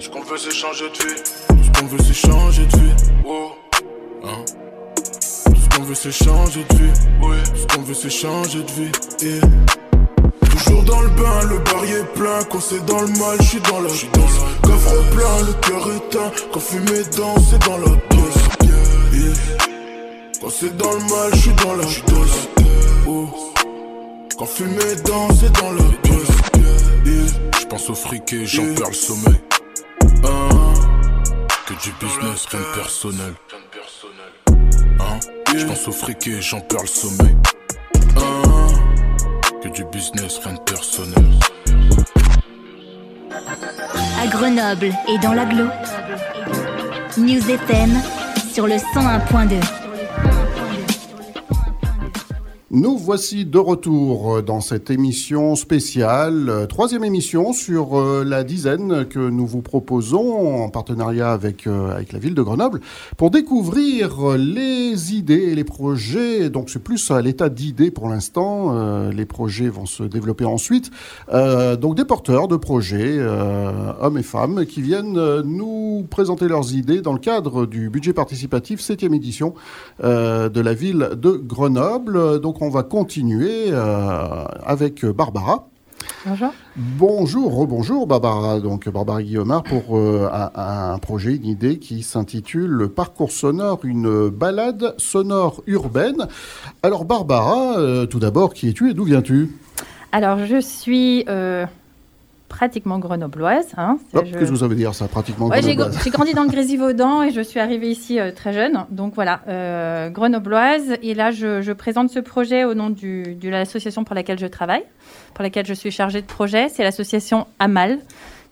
Ce qu'on veut c'est changer de vie. Tout ce qu'on veut c'est changer de vie. Oh. Hein? Tout ce qu'on veut c'est changer de vie. Tout ce qu'on veut c'est changer de vie. Yeah. Toujours dans le bain, le bar est plein. Quand c'est dans le mal, je suis dans la danse. Coffre plein, le cœur éteint. Quand fumer danse, c'est dans la pièce. Yeah. Quand c'est dans le mal, je suis dans la dose. Oh. Quand fumer danse, c'est dans la dose. Je pense au fric et j'en perds le sommeil. Ah. Que du business, rien de personnel. Hein? Je pense au fric et j'en perds le sommeil. Ah. Que du business, rien de personnel. À Grenoble et dans l'agglo. News FM sur le 101.2. Nous voici de retour dans cette émission spéciale, euh, troisième émission sur euh, la dizaine que nous vous proposons en partenariat avec, euh, avec la ville de Grenoble pour découvrir les idées et les projets. Donc c'est plus à l'état d'idées pour l'instant. les projets vont se développer ensuite. donc des porteurs de projets, hommes et femmes, qui viennent nous présenter leurs idées dans le cadre du budget participatif septième édition de la ville de Grenoble. On va continuer euh, avec Barbara. Bonjour. Bonjour, rebonjour Barbara. Donc Barbara Guillaumard pour euh, un, projet, une idée qui s'intitule Parcours sonore, une balade sonore urbaine. Alors Barbara, euh, tout d'abord, qui es-tu et d'où viens-tu? Alors je suis pratiquement grenobloise. Hein. Qu'est-ce que vous avez dire ça, pratiquement grenobloise J'ai grandi dans le Grésivaudan et je suis arrivée ici euh, très jeune. Donc voilà, euh, grenobloise. Et là, je, présente ce projet au nom de l'association pour laquelle je travaille, pour laquelle je suis chargée de projet. C'est l'association AMAL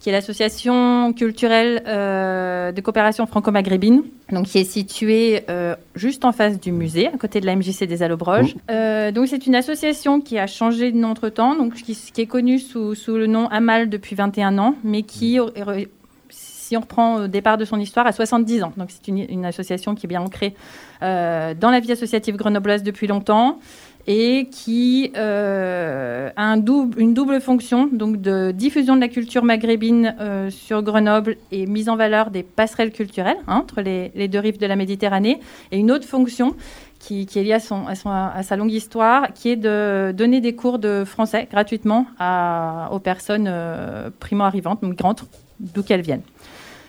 qui est l'association culturelle euh, de coopération franco-maghrébine, donc qui est située euh, juste en face du musée, à côté de la MJC des Allobroges. Mmh. Euh, donc c'est une association qui a changé de nom entre-temps, donc qui, est connue sous, sous, le nom Amal depuis 21 ans, mais qui, mmh. si on reprend au départ de son histoire, a 70 ans. Donc c'est une, une, association qui est bien ancrée dans la vie associative grenobloise depuis longtemps et qui euh, a une double fonction donc de diffusion de la culture maghrébine euh, sur Grenoble et mise en valeur des passerelles culturelles hein, entre les, deux rives de la Méditerranée, et une autre fonction qui, est liée à, son, à, sa longue histoire, qui est de donner des cours de français gratuitement aux personnes euh, primo-arrivantes, migrantes, d'où qu'elles viennent.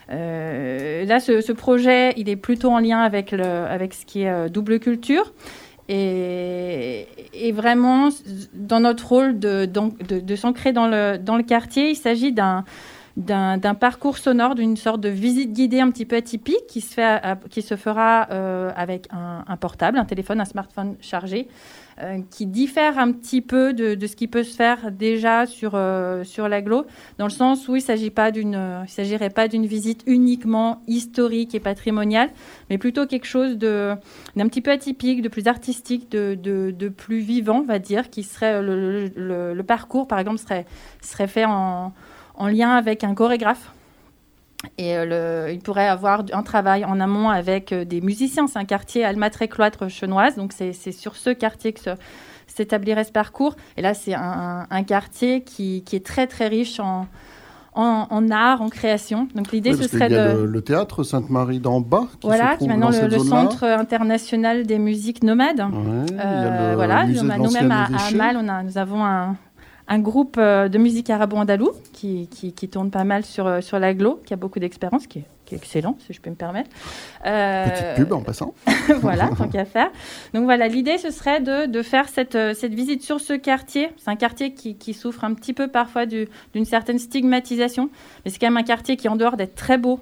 là, ce, projet, il est plutôt en lien avec, avec ce qui est double culture. Et, vraiment, dans notre rôle de, de, s'ancrer dans le, dans le quartier, il s'agit d'un d'un parcours sonore, d'une sorte de visite guidée un petit peu atypique qui se, fait, qui se fera euh, avec un, portable, un téléphone, un smartphone chargé, euh, qui diffère un petit peu de, ce qui peut se faire déjà sur, euh, sur l'aglo, dans le sens où il ne s'agirait pas d'une visite uniquement historique et patrimoniale, mais plutôt quelque chose d'un petit peu atypique, de plus artistique, de, plus vivant, on va dire, qui serait le, le, parcours, par exemple, serait, serait fait en, en lien avec un chorégraphe et euh, il pourrait avoir un travail en amont avec euh, des musiciens. C'est un quartier almatré-cloître chenoise, donc c'est sur ce quartier que s'établirait ce parcours. Et là, c'est un, quartier qui, est très très riche en, en, art, en création. Donc l'idée, ce serait de... Le, théâtre Sainte-Marie d'en bas, qui voilà, qui est maintenant le, Centre international des musiques nomades. Euh, voilà, nous-mêmes à, à Amal, on a, nous avons un, un groupe euh, de musique arabo-andalou qui, qui, tourne pas mal sur, euh, sur l'aglo, qui a beaucoup d'expérience, qui, est excellent, si je peux me permettre. Euh, Petite pub en passant. voilà, tant qu'à faire. Donc voilà, l'idée, ce serait de, de faire cette, cette, visite sur ce quartier. C'est un quartier qui, souffre un petit peu parfois d'une certaine stigmatisation, mais c'est quand même un quartier qui, en dehors d'être très beau,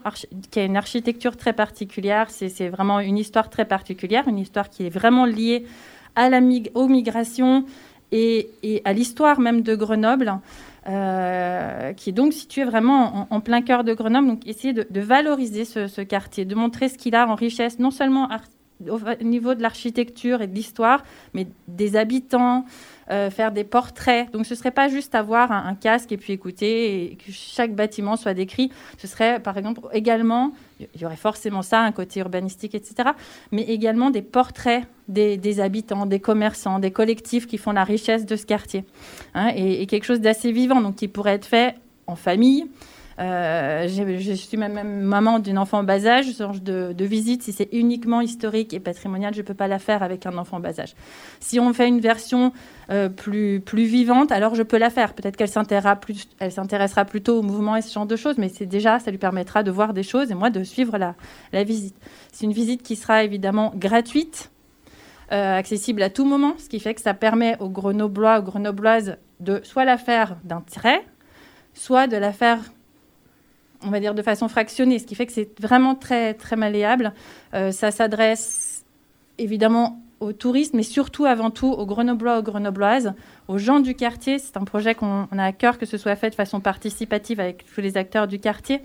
qui a une architecture très particulière, c'est vraiment une histoire très particulière, une histoire qui est vraiment liée à la aux migrations, et, à l'histoire même de Grenoble, euh, qui est donc situé vraiment en, plein cœur de Grenoble. Donc essayer de, valoriser ce, quartier, de montrer ce qu'il a en richesse, non seulement au niveau de l'architecture et de l'histoire, mais des habitants, euh, faire des portraits. Donc ce ne serait pas juste avoir un, casque et puis écouter et que chaque bâtiment soit décrit. Ce serait par exemple également, il y aurait forcément ça, un côté urbanistique, etc., mais également des portraits des, habitants, des commerçants, des collectifs qui font la richesse de ce quartier. Hein, et, et, quelque chose d'assez vivant, donc qui pourrait être fait en famille, je suis même maman d'une enfant en bas âge. Ce genre de, visite, si c'est uniquement historique et patrimonial, je ne peux pas la faire avec un enfant en bas âge. Si on fait une version euh, plus, vivante, alors je peux la faire. Peut-être qu'elle s'intéressera, plutôt au mouvement et ce genre de choses, mais c'est déjà, ça lui permettra de voir des choses et moi de suivre la, la visite. C'est une visite qui sera évidemment gratuite. Euh, accessible à tout moment, ce qui fait que ça permet aux Grenoblois, aux Grenobloises de soit la faire d'un trait, soit de la faire on va dire, de façon fractionnée, ce qui fait que c'est vraiment très, très malléable. Euh, ça s'adresse évidemment aux touristes, mais surtout avant tout aux Grenoblois, aux Grenobloises, aux gens du quartier. C'est un projet qu'on a à cœur que ce soit fait de façon participative avec tous les acteurs du quartier.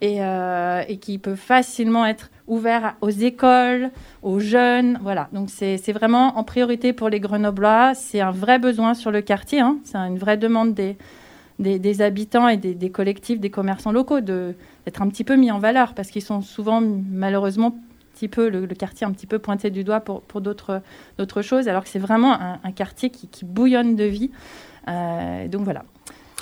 et, euh, qui peut facilement être ouvert aux écoles, aux jeunes. Voilà, donc c'est vraiment en priorité pour les Grenoblois. C'est un vrai besoin sur le quartier. Hein. C'est une vraie demande des, des, habitants et des, collectifs, des commerçants locaux d'être un petit peu mis en valeur parce qu'ils sont souvent malheureusement petit peu le, quartier un petit peu pointé du doigt pour, pour d'autres choses, alors que c'est vraiment un, quartier qui, bouillonne de vie. Euh, donc voilà,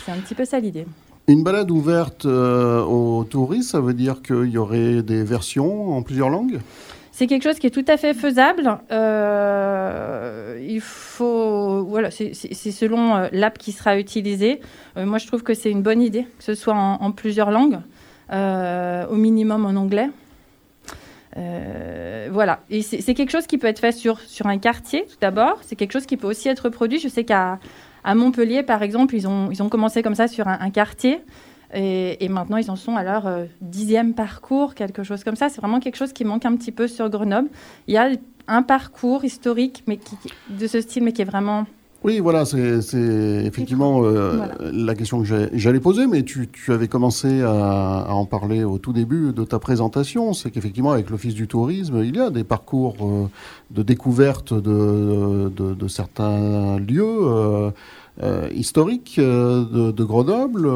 c'est un petit peu ça l'idée. Une balade ouverte euh, aux touristes, ça veut dire qu'il y aurait des versions en plusieurs langues? C'est quelque chose qui est tout à fait faisable. Euh, il faut, voilà, c'est selon euh, l'app qui sera utilisée. moi, je trouve que c'est une bonne idée que ce soit en, plusieurs langues, au minimum en anglais. voilà, et c'est quelque chose qui peut être fait sur, sur un quartier tout d'abord. C'est quelque chose qui peut aussi être produit. Je sais qu'à à Montpellier, par exemple, ils ont, ils ont commencé comme ça sur un, quartier. Et, maintenant, ils en sont à leur euh, dixième parcours, quelque chose comme ça. C'est vraiment quelque chose qui manque un petit peu sur Grenoble. Il y a un parcours historique mais qui, de ce style, mais qui est vraiment oui, voilà, c'est effectivement euh, la question que j'allais poser, mais tu, tu, avais commencé à, en parler au tout début de ta présentation. C'est qu'effectivement, avec l'Office du tourisme, il y a des parcours euh, de découverte de, de, de certains lieux. Euh, historiques de, de, Grenoble.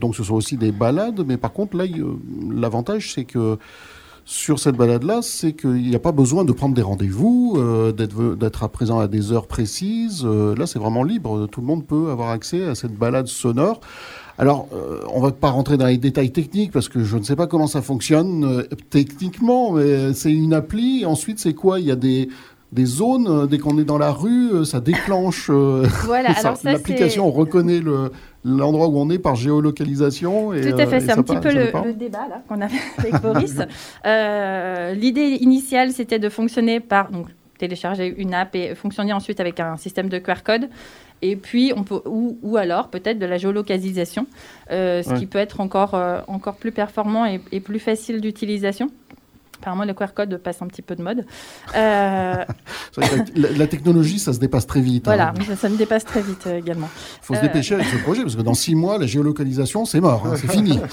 Donc ce sont aussi des balades, mais par contre là, l'avantage c'est que sur cette balade-là, c'est qu'il n'y a pas besoin de prendre des rendez-vous, euh, d'être à présent à des heures précises. Euh, là, c'est vraiment libre. Tout le monde peut avoir accès à cette balade sonore. Alors, euh, on va pas rentrer dans les détails techniques parce que je ne sais pas comment ça fonctionne techniquement, mais c'est une appli. Ensuite, c'est quoi? Il y a des, des zones, dès qu'on est dans la rue, ça déclenche. voilà, l'application reconnaît le, l'endroit où on est par géolocalisation. Et, Tout à fait, euh, c'est un petit peu le, débat qu'on avait avec Boris. Euh, l'idée initiale, c'était de fonctionner par donc, télécharger une app et fonctionner ensuite avec un système de QR code. Et puis, on peut, ou, ou alors peut-être de la géolocalisation, euh, ce qui peut être encore, encore plus performant et, et plus facile d'utilisation. Apparemment, le QR code passe un petit peu de mode. Euh, la, technologie, ça se dépasse très vite. Voilà, hein. ça, me dépasse très vite euh, également. Il faut se dépêcher avec ce projet parce que dans six mois, la géolocalisation, c'est mort, hein, c'est fini.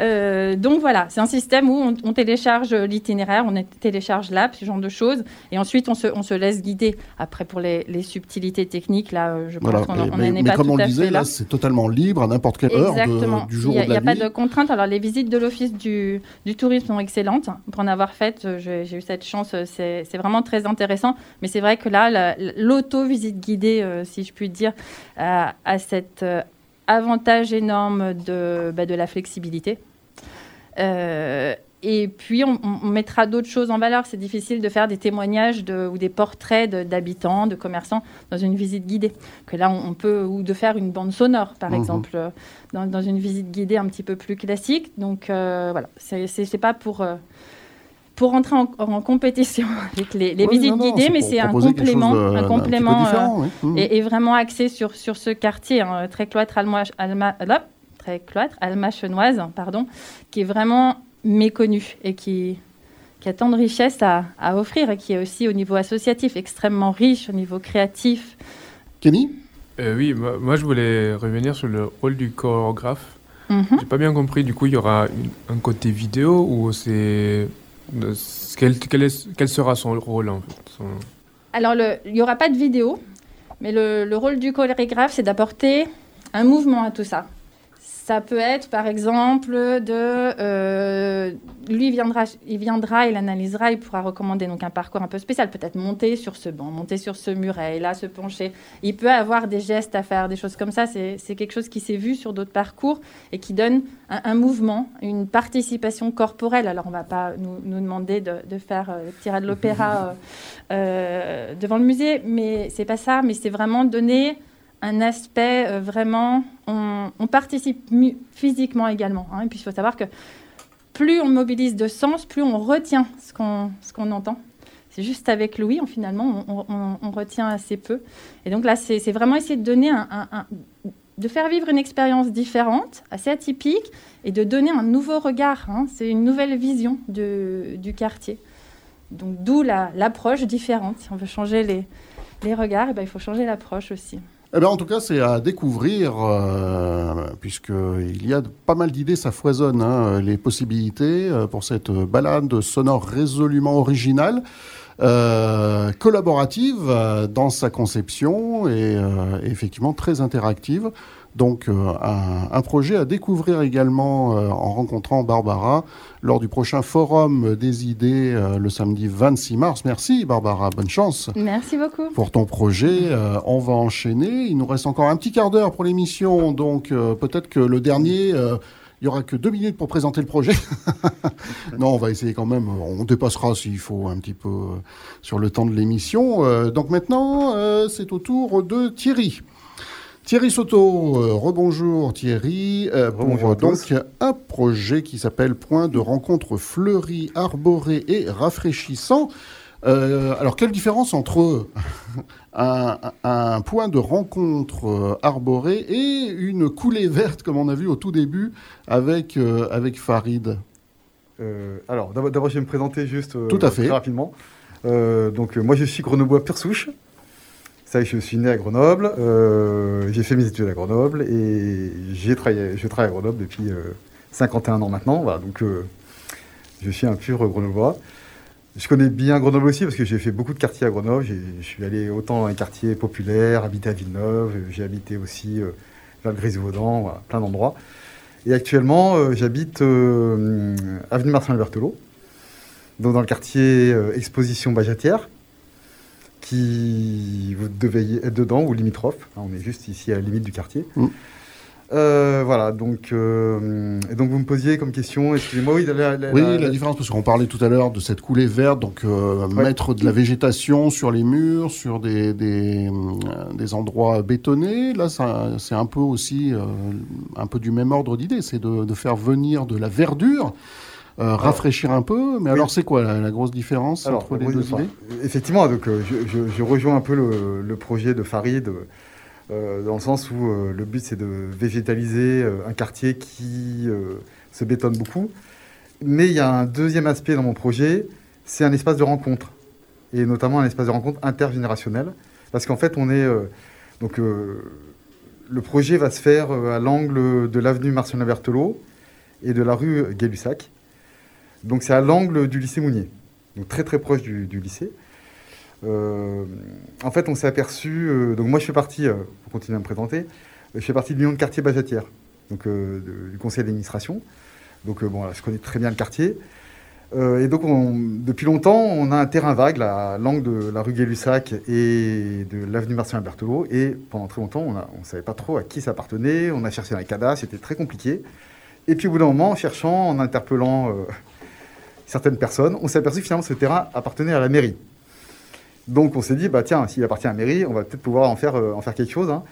Euh, donc voilà, c'est un système où on, télécharge l'itinéraire, on télécharge l'app, ce genre de choses, et ensuite on se, on se laisse guider. Après, pour les, subtilités techniques, là, je pense qu'on n'en est mais pas comme on le disait, là, c'est totalement libre à n'importe quelle heure du jour Il n'y a, pas de contraintes. Alors, les visites de l'Office du, du tourisme sont excellentes pour en avoir fait. Euh, j'ai eu cette chance, euh, c'est vraiment très intéressant. Mais c'est vrai que là, l'auto-visite guidée, euh, si je puis dire, a, cet avantage énorme de, bah, de la flexibilité. Et puis, on, mettra d'autres choses en valeur. C'est difficile de faire des témoignages de, ou des portraits d'habitants, de, commerçants dans une visite guidée. Que là, on, peut, ou de faire une bande sonore, par mhm. exemple, dans, dans, une visite guidée un petit peu plus classique. Donc, voilà, c'est pas pour pour entrer en, compétition avec les, visites guidées, mais c'est un complément, un complément euh, mmh. et, vraiment axé sur, sur ce quartier hein, très cloître alma, alma, très cloître alma-chenoise, pardon, qui est vraiment méconnu et qui, qui a tant de richesses à, à, offrir et qui est aussi au niveau associatif extrêmement riche, au niveau créatif. Kenny? Euh, Oui, moi, je voulais revenir sur le rôle du chorégraphe. Mm J'ai pas bien compris, du coup il y aura un côté vidéo ou c'est quel, sera son rôle Alors, il n'y aura pas de vidéo, mais le, le rôle du chorégraphe, c'est d'apporter un mouvement à tout ça. Ça peut être, par exemple, de... Euh, lui, il viendra, il viendra, il analysera, il pourra recommander donc un parcours un peu spécial, peut-être monter sur ce banc, monter sur ce muret, et là, se pencher. Il peut avoir des gestes à faire, des choses comme ça. C'est quelque chose qui s'est vu sur d'autres parcours et qui donne un, mouvement, une participation corporelle. Alors, on ne va pas nous, nous demander de, de, faire euh, le tirage de l'opéra euh, devant le musée, mais c'est pas ça, mais c'est vraiment donner un aspect euh, vraiment, on, participe physiquement également. Hein. et puis il faut savoir que plus on mobilise de sens, plus on retient ce qu'on qu'on entend. C'est juste avec l'ouïe, finalement, on, retient assez peu. Et donc là, c'est vraiment essayer de donner un, de faire vivre une expérience différente, assez atypique, et de donner un nouveau regard. Hein. C'est une nouvelle vision de, du quartier. Donc d'où l'approche différente. Si on veut changer les, les regards, eh ben, il faut changer l'approche aussi. Eh ben, en tout cas, c'est à découvrir, euh, puisqu'il y a pas mal d'idées, ça foisonne, hein, les possibilités euh, pour cette balade sonore résolument originale, euh, collaborative euh, dans sa conception et effectivement très interactive. Donc euh, un, un projet à découvrir également euh, en rencontrant Barbara lors du prochain forum des idées euh, le samedi 26 mars. Merci Barbara, bonne chance Merci beaucoup. pour ton projet. On va enchaîner. Il nous reste encore un petit quart d'heure pour l'émission, donc peut-être que le dernier, il y aura que deux minutes pour présenter le projet. non, on va essayer quand même. On dépassera s'il faut un petit peu sur le temps de l'émission. Donc maintenant, c'est au tour de Thierry. Thierry Soto, euh, rebonjour Thierry, euh, pour Rebonjour à donc un projet qui s'appelle Point de rencontre fleuri, arboré et rafraîchissant. Euh, alors, quelle différence entre un, un point de rencontre euh, arboré et une coulée verte, comme on a vu au tout début avec, euh, avec Farid? Euh, alors, d'abord, je vais me présenter juste euh, Tout à fait. très rapidement. Euh, donc, euh, moi, je suis grenoblois pure souche. Ça, je suis né à Grenoble. Euh, j'ai fait mes études à Grenoble et j'ai travaillé, je travaille à Grenoble depuis euh, 51 ans maintenant. Voilà, donc, euh, je suis un pur grenoblois. Je connais bien Grenoble aussi parce que j'ai fait beaucoup de quartiers à Grenoble. Je suis allé autant dans les quartiers populaires, habité à Villeneuve, j'ai habité aussi euh, vers le voilà, plein d'endroits. Et actuellement, euh, j'habite euh, avenue Marcel Berthelot, donc dans le quartier euh, Exposition Bajatière, vous devez être dedans ou limitrophe. Hein, on est juste ici à la limite du quartier. Mm. Euh, voilà, donc, euh, et donc vous me posiez comme question, excusez-moi, oui, la, la- Oui, la- la différence, parce qu'on parlait tout à l'heure de cette coulée verte, donc euh, mettre de la végétation sur les murs, sur des, des, des endroits bétonnés. Là, c'est un peu aussi un peu du même ordre d'idée, c'est de, de faire venir de la verdure, euh, rafraîchir un peu. Mais alors, c'est quoi la, la grosse différence Alors, entre les oui, deux idées Effectivement, donc, euh, je, je- je rejoins un peu le, le projet de Farid, euh, dans le sens où euh, le but c'est de végétaliser un quartier qui se bétonne beaucoup. Mais il y a un deuxième aspect dans mon projet, c'est un espace de rencontre, et notamment un espace de rencontre intergénérationnel, parce qu'en fait on est donc le projet va se faire à l'angle de l'avenue Marcel Berthelot et de la rue Gay-Lussac. Donc c'est à l'angle du lycée Mounier, donc très très proche du, lycée. Euh, en fait, on s'est aperçu. euh, donc moi, je fais partie, euh, pour continuer à me présenter, je fais partie de l'union de quartier Bajatière, donc euh, du conseil d'administration. Donc bon, je connais très bien le quartier. Et donc, on- depuis longtemps, on a un terrain vague là, à l'angle de la rue Gay-Lussac et de l'avenue Marcel Berthelot. Et pendant très longtemps, on ne savait pas trop à qui ça appartenait. On a cherché dans les c'était très compliqué. Et puis au bout d'un moment, en cherchant, en interpellant certaines personnes, on s'est aperçu que finalement ce terrain appartenait à la mairie. Donc on s'est dit, bah tiens, s'il appartient à la mairie, on va peut-être pouvoir en faire, euh, en faire quelque chose. hein.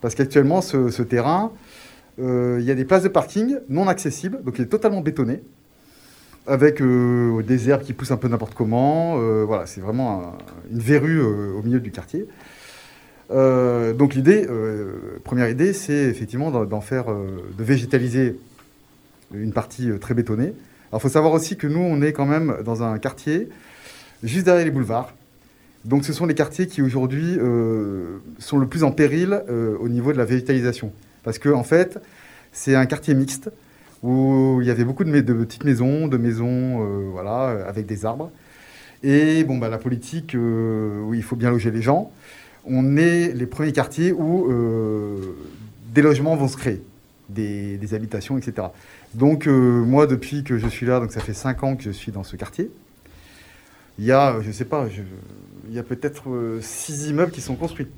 Parce qu'actuellement, ce, terrain, euh, il y a des places de parking non accessibles, donc il est totalement bétonné, avec euh, des herbes qui poussent un peu n'importe comment. voilà, c'est vraiment un- une verrue au milieu du quartier. Donc l'idée, première idée, c'est effectivement d'en faire, de végétaliser une partie très bétonnée. Alors il faut savoir aussi que nous, on est quand même dans un quartier juste derrière les boulevards. Donc ce sont les quartiers qui aujourd'hui euh, sont le plus en péril euh, au niveau de la végétalisation. Parce que en fait, c'est un quartier mixte où il y avait beaucoup de, petites maisons, de maisons euh, voilà, avec des arbres. Et bon, bah, la politique, où il faut bien loger les gens, on est les premiers quartiers où des logements vont se créer, des habitations, etc. Donc euh, moi, depuis que je suis là, donc ça fait 5 ans que je suis dans ce quartier, il y a, je sais pas, il y a peut-être 6 immeubles qui sont construits.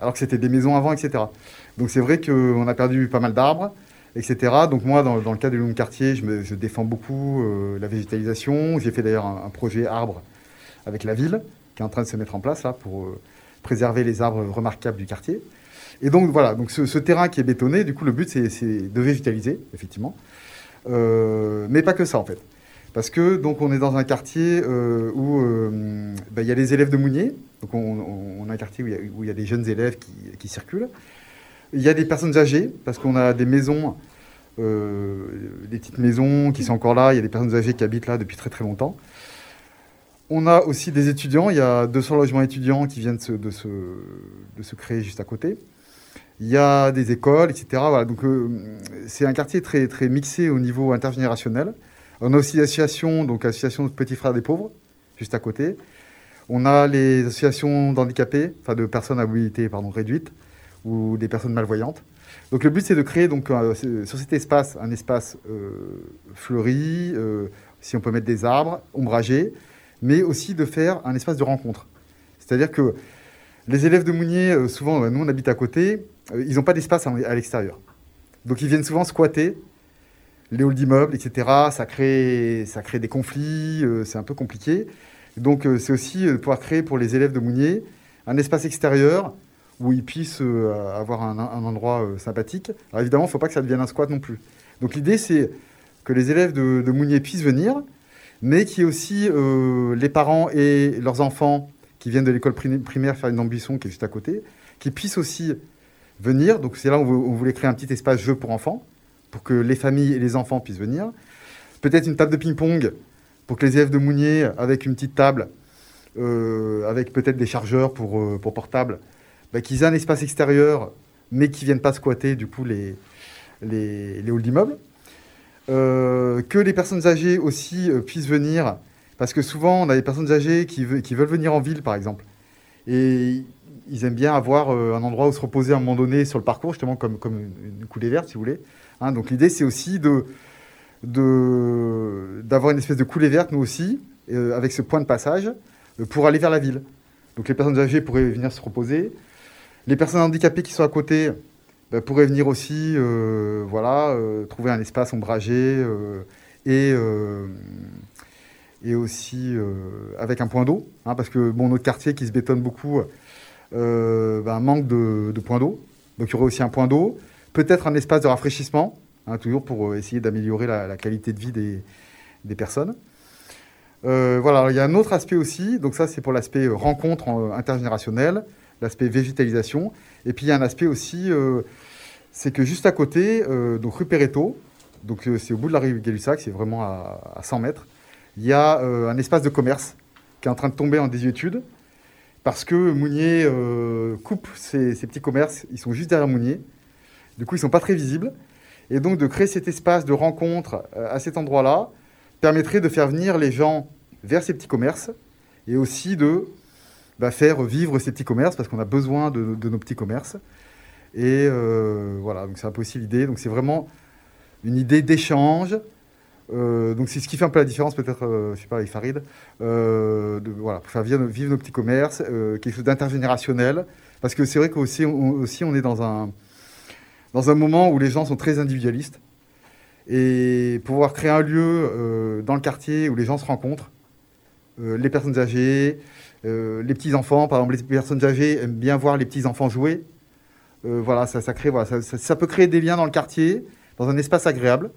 Alors que c'était des maisons avant, etc. Donc c'est vrai qu'on a perdu pas mal d'arbres, etc. Donc moi, dans, le cas du long quartier, je, défends beaucoup euh, la végétalisation. J'ai fait d'ailleurs un, projet arbre avec la ville, qui est en train de se mettre en place là pour euh, préserver les arbres remarquables du quartier. Et donc voilà, donc ce, terrain qui est bétonné, du coup le but c'est de végétaliser, effectivement. Euh, mais pas que ça en fait. Parce que donc on est dans un quartier euh, où euh, bah, il y a les élèves de Mounier, donc on, a un quartier où il y a, des jeunes élèves qui, circulent. Il y a des personnes âgées, parce qu'on a des maisons, des petites maisons qui sont encore là, il y a des personnes âgées qui habitent là depuis très très longtemps. On a aussi des étudiants. Il y a 200 logements étudiants qui viennent de se créer juste à côté. Il y a des écoles, etc. Voilà, donc euh, c'est un quartier très, très mixé au niveau intergénérationnel. On a aussi l'association, donc l'association de petits frères des pauvres, juste à côté. On a les associations d'handicapés, enfin de personnes à mobilité pardon, réduite, ou des personnes malvoyantes. Donc le but c'est de créer donc sur cet espace un espace euh, fleuri, euh, si on peut mettre des arbres, ombragés, mais aussi de faire un espace de rencontre. C'est-à-dire que les élèves de Mounier, souvent, euh, nous on habite à côté, ils n'ont pas d'espace à, l'extérieur. Donc ils viennent souvent squatter les halls d'immeubles, etc. Ça crée, ça crée des conflits, euh, c'est un peu compliqué. Donc euh, c'est aussi euh, pouvoir créer pour les élèves de Mounier un espace extérieur où ils puissent euh, avoir un, endroit euh, sympathique. Alors évidemment, il ne faut pas que ça devienne un squat non plus. Donc l'idée, c'est que les élèves de, de Mounier puissent venir, mais qu'il y ait aussi euh, les parents et leurs enfants qui viennent de l'école pri- primaire faire une ambition qui est juste à côté, qui puissent aussi venir. Donc c'est là où on vou- on voulait créer un petit espace jeu pour enfants, pour que les familles et les enfants puissent venir. Peut-être une table de ping-pong pour que les élèves de Mounier, avec une petite table, euh, avec peut-être des chargeurs pour, euh, pour portable, bah, qu'ils aient un espace extérieur, mais qui ne viennent pas squatter du coup les, les, les halls d'immeubles. Euh, que les personnes âgées aussi puissent venir, parce que souvent on a des personnes âgées qui, qui veulent venir en ville par exemple, et ils aiment bien avoir euh, un endroit où se reposer à un moment donné sur le parcours, justement comme, comme une, coulée verte si vous voulez. Hein, donc l'idée c'est aussi de d'avoir une espèce de coulée verte, nous aussi, euh, avec ce point de passage, euh, pour aller vers la ville. Donc les personnes âgées pourraient venir se reposer. Les personnes handicapées qui sont à côté bah, pourraient venir aussi voilà, trouver un espace ombragé et, et aussi avec un point d'eau. hein, parce que bon, notre quartier qui se bétonne beaucoup euh, bah, manque de, points d'eau. Donc il y aurait aussi un point d'eau. Peut-être un espace de rafraîchissement, hein, toujours pour euh, essayer d'améliorer la, qualité de vie des, personnes. Euh, voilà, il y a un autre aspect aussi, donc ça c'est pour l'aspect euh, rencontre intergénérationnelle, l'aspect végétalisation, et puis il y a un aspect aussi, c'est que juste à côté, donc rue Perretto, donc c'est au bout de la rue Gay-Lussac, c'est vraiment à, à 100 mètres, il y a un espace de commerce qui est en train de tomber en désuétude, parce que Mounier euh, coupe ces petits commerces, ils sont juste derrière Mounier, du coup ils ne sont pas très visibles, et donc de créer cet espace de rencontre euh, à cet endroit-là, permettrait de faire venir les gens vers ces petits commerces et aussi de bah, faire vivre ces petits commerces parce qu'on a besoin de, de nos petits commerces. Et euh, voilà, donc c'est un peu aussi l'idée. Donc c'est vraiment une idée d'échange. Euh, donc c'est ce qui fait un peu la différence peut-être, euh, je sais pas, avec Farid, euh, voilà, pour faire vivre, nos petits commerces, euh, quelque chose d'intergénérationnel. Parce que c'est vrai qu'aussi on, aussi, on est dans un, dans un moment où les gens sont très individualistes et pouvoir créer un lieu dans le quartier où les gens se rencontrent, les personnes âgées, les petits-enfants, par exemple, les personnes âgées aiment bien voir les petits-enfants jouer. Voilà, ça, ça, crée, voilà ça- ça peut créer des liens dans le quartier, dans un espace agréable.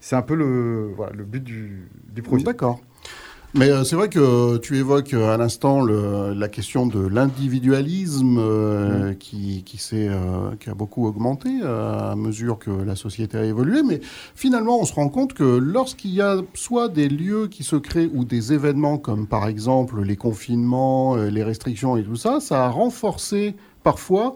C'est un peu le, voilà, le but du, du projet. D'accord. Mais euh, c'est vrai que tu évoques euh, à l'instant la question de l'individualisme euh, qui, qui, s'est, euh, qui a beaucoup augmenté à mesure que la société a évolué. Mais finalement, on se rend compte que lorsqu'il y a soit des lieux qui se créent ou des événements comme par exemple les confinements, les restrictions et tout ça, ça a renforcé parfois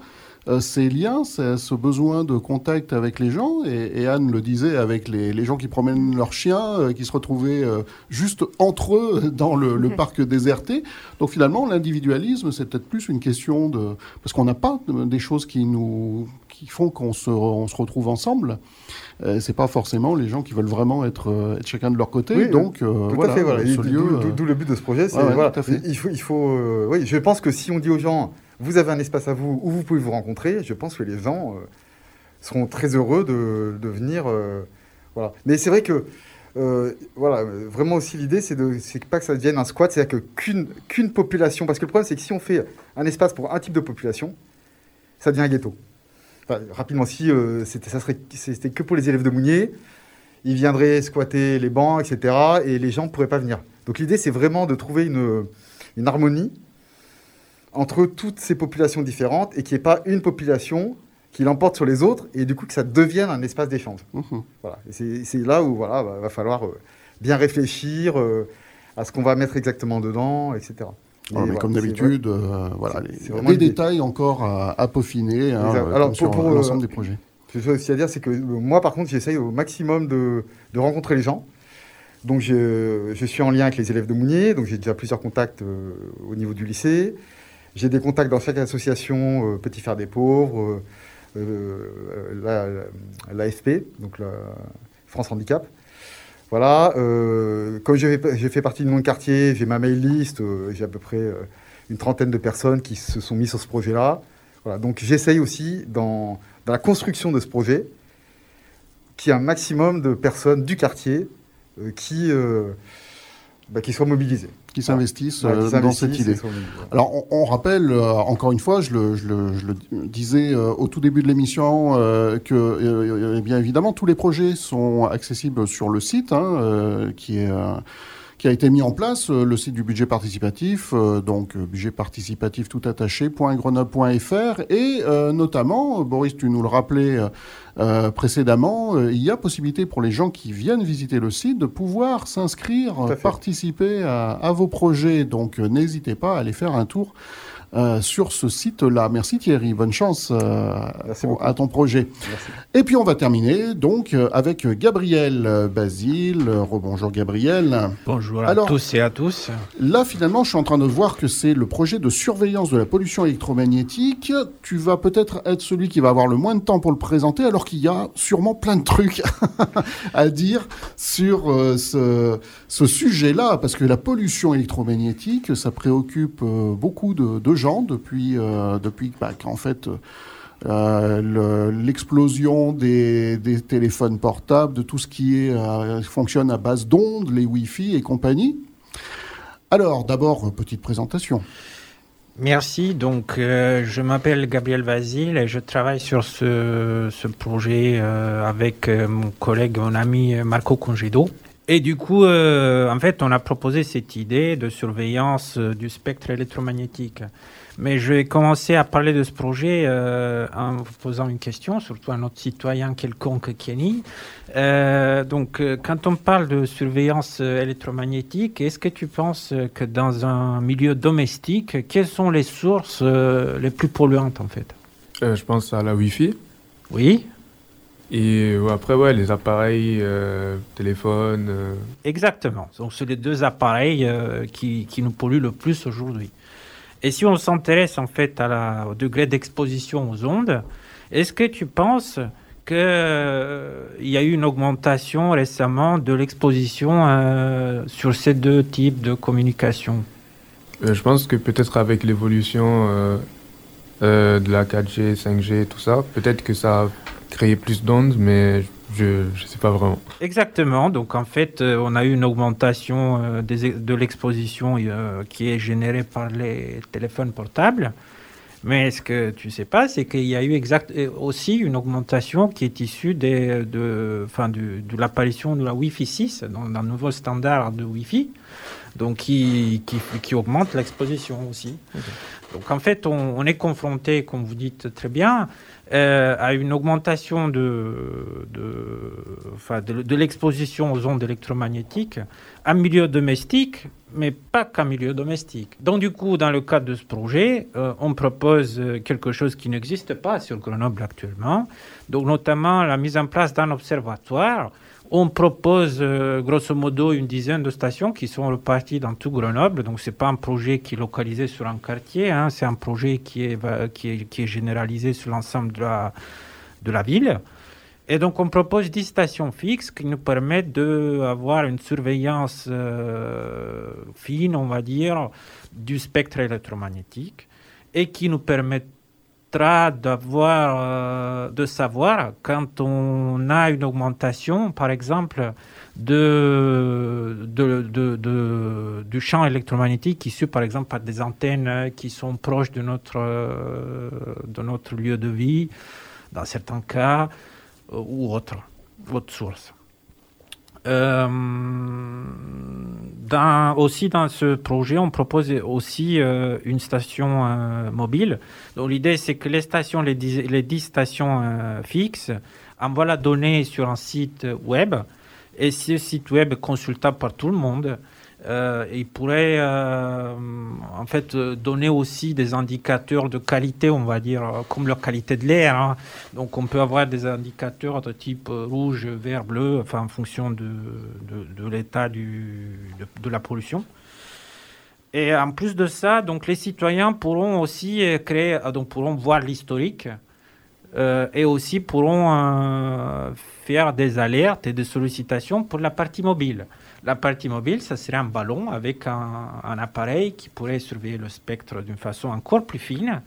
ces liens, c'est- ce besoin de contact avec les gens. Et, et Anne le disait avec les, les gens qui promènent leurs chiens, euh, qui se retrouvaient euh, juste entre eux dans le, le parc déserté. Donc finalement, l'individualisme, c'est peut-être plus une question de... Parce qu'on n'a pas de- des choses qui nous qui font qu'on se, on se retrouve ensemble. Euh, c'est pas forcément les gens qui veulent vraiment être, euh, être chacun de leur côté. Oui, Donc, euh, Tout voilà, à fait, voilà. ce Et lieu, D'où euh, le but de ce projet. c'est ouais, ouais, voilà, tout à fait. Il faut, il faut euh, oui, je pense que si on dit aux gens, vous avez un espace à vous où vous pouvez vous rencontrer, je pense que les gens euh, seront très heureux de, venir. euh. Mais c'est vrai que, euh, voilà, vraiment aussi l'idée, c'est pas que ça devienne un squat, c'est-à-dire qu'une population, parce que le problème, c'est que si on fait un espace pour un type de population, ça devient un ghetto. Rapidement, si euh, c'était, que pour les élèves de Mounier, ils viendraient squatter les bancs, etc. Et les gens ne pourraient pas venir. Donc l'idée, c'est vraiment de trouver une harmonie entre toutes ces populations différentes et qu'il n'y ait pas une population qui l'emporte sur les autres et du coup que ça devienne un espace d'échange. Mhm. Voilà. C'est, là où voilà, va, va falloir euh, bien réfléchir euh, à ce qu'on va mettre exactement dedans, etc. Ouais, Et mais voilà, comme d'habitude, euh, voilà, les, détails encore à, à peaufiner hein, Alors, pour- pour, l'ensemble des projets. Ce que j'ai aussi à dire, c'est que moi, par contre, j'essaye au maximum de, de rencontrer les gens. Donc, je, je suis en lien avec les élèves de Mounier, donc j'ai déjà plusieurs contacts au niveau du lycée. J'ai des contacts dans chaque association, euh, Petit Faire des Pauvres, euh, euh, la- l'AFP, donc la France Handicap. Voilà, comme j'ai fait, partie de mon quartier, j'ai ma mail list, euh, j'ai à peu près une trentaine de personnes qui se sont mis sur ce projet-là. Voilà, donc j'essaye aussi dans, la construction de ce projet qu'il y ait un maximum de personnes du quartier qui, bah, qui soient mobilisées. Qui s'investissent Ouais, euh, dans cette et idée. Alors, on, on rappelle, euh, encore une fois, je le, je le- je le disais euh, au tout début de l'émission, euh, que, euh, eh bien évidemment, tous les projets sont accessibles sur le site, hein, euh, qui est... qui a été mis en place, euh, le site du budget participatif, euh, donc euh, budget participatif tout et euh, notamment, Boris, tu nous le rappelais précédemment, il y a possibilité pour les gens qui viennent visiter le site de pouvoir s'inscrire, participer à, à vos projets, donc n'hésitez pas à aller faire un tour euh, sur ce site-là. Merci Thierry, bonne chance euh, Merci à ton projet. Merci. Et puis on va terminer donc euh, avec Gabriel Basile. Rebonjour Gabriel. Bonjour Alors- à tous et à tous. Là finalement je suis en train de voir que c'est le projet de surveillance de la pollution électromagnétique. Tu vas peut-être être celui qui va avoir le moins de temps pour le présenter alors qu'il y a sûrement plein de trucs à dire sur euh, ce, ce sujet-là parce que la pollution électromagnétique ça préoccupe euh, beaucoup de, de depuis, euh, depuis bah, fait... euh, le- l'explosion des, téléphones portables, de tout ce qui euh, fonctionne à base d'ondes, les Wi-Fi et compagnie. Alors, d'abord, euh, petite présentation. Merci. Donc, euh, je m'appelle Gabriel Vasile et je travaille sur ce, ce projet euh, avec euh, mon collègue, mon ami euh, Marco Congedo. Et du coup, euh, en fait, on a proposé cette idée de surveillance euh, du spectre électromagnétique. Mais je vais commencer à parler de ce projet euh, en vous posant une question, surtout à notre citoyen quelconque Kenny. Euh, donc, quand on parle de surveillance électromagnétique, est-ce que tu penses que dans un milieu domestique, quelles sont les sources euh, les plus polluantes en fait? Je pense à la Wi-Fi. Oui, Et euh, après, ouais, les appareils, euh, téléphones. euh, exactement. Donc, c'est les deux appareils euh, qui, qui nous polluent le plus aujourd'hui. Et si on s'intéresse en fait à la, au degré d'exposition aux ondes, est-ce que tu penses qu'il y a eu une augmentation récemment de l'exposition euh, sur ces deux types de communication? Euh, je pense que peut-être avec l'évolution euh, euh, de la 4G, 5G, tout ça, peut-être que ça a créé plus d'ondes, mais je ne sais pas vraiment. Exactement. Donc en fait, euh, on a eu une augmentation euh, des- de l'exposition euh, qui est générée par les téléphones portables. Mais ce que tu sais pas, c'est qu'il y a eu exact, aussi une augmentation qui est issue des, de, enfin, du- de l'apparition de la Wi-Fi 6, dans un nouveau standard de Wi-Fi, donc qui, qui, qui augmente l'exposition aussi. Donc en fait, on, est confronté, comme vous dites très bien, euh, à une augmentation de, enfin, de l'exposition aux ondes électromagnétiques en milieu domestique, mais pas qu'en milieu domestique. Donc du coup, dans le cadre de ce projet, euh, on propose euh, quelque chose qui n'existe pas sur Grenoble actuellement, donc notamment la mise en place d'un observatoire on propose euh, grosso modo une dizaine de stations qui sont reparties dans tout Grenoble. Donc, ce n'est pas un projet qui est localisé sur un quartier, hein, c'est un projet qui est, qui est, qui est généralisé sur l'ensemble de la, de la ville. Et donc, on propose 10 stations fixes qui nous permettent d'avoir une surveillance euh, fine, on va dire, du spectre électromagnétique et qui nous permettent d'avoir, euh, de savoir quand on a une augmentation, par exemple, de, du champ électromagnétique issu, par exemple, par des antennes qui sont proches de notre, euh, de notre lieu de vie, dans certains cas, ou autre, autre source. Euh, dans- aussi dans ce projet, on propose aussi euh, une station euh, mobile. Donc l'idée, c'est que les stations, les 10, les 10 stations fixes, envoient la donnée sur un site web. Et ce site web est consultable par tout le monde. Euh, il pourrait euh, en fait euh, donner aussi des indicateurs de qualité, on va dire, euh, comme la qualité de l'air. hein. Donc on peut avoir des indicateurs de type rouge, vert, bleu, en fonction de, l'état de, de la pollution. Et en plus de ça, donc les citoyens pourront aussi créer, donc pourront voir l'historique et aussi pourront faire des alertes et des sollicitations pour la partie mobile. La partie mobile, ça serait un ballon avec un, appareil qui pourrait surveiller le spectre d'une façon encore plus fine.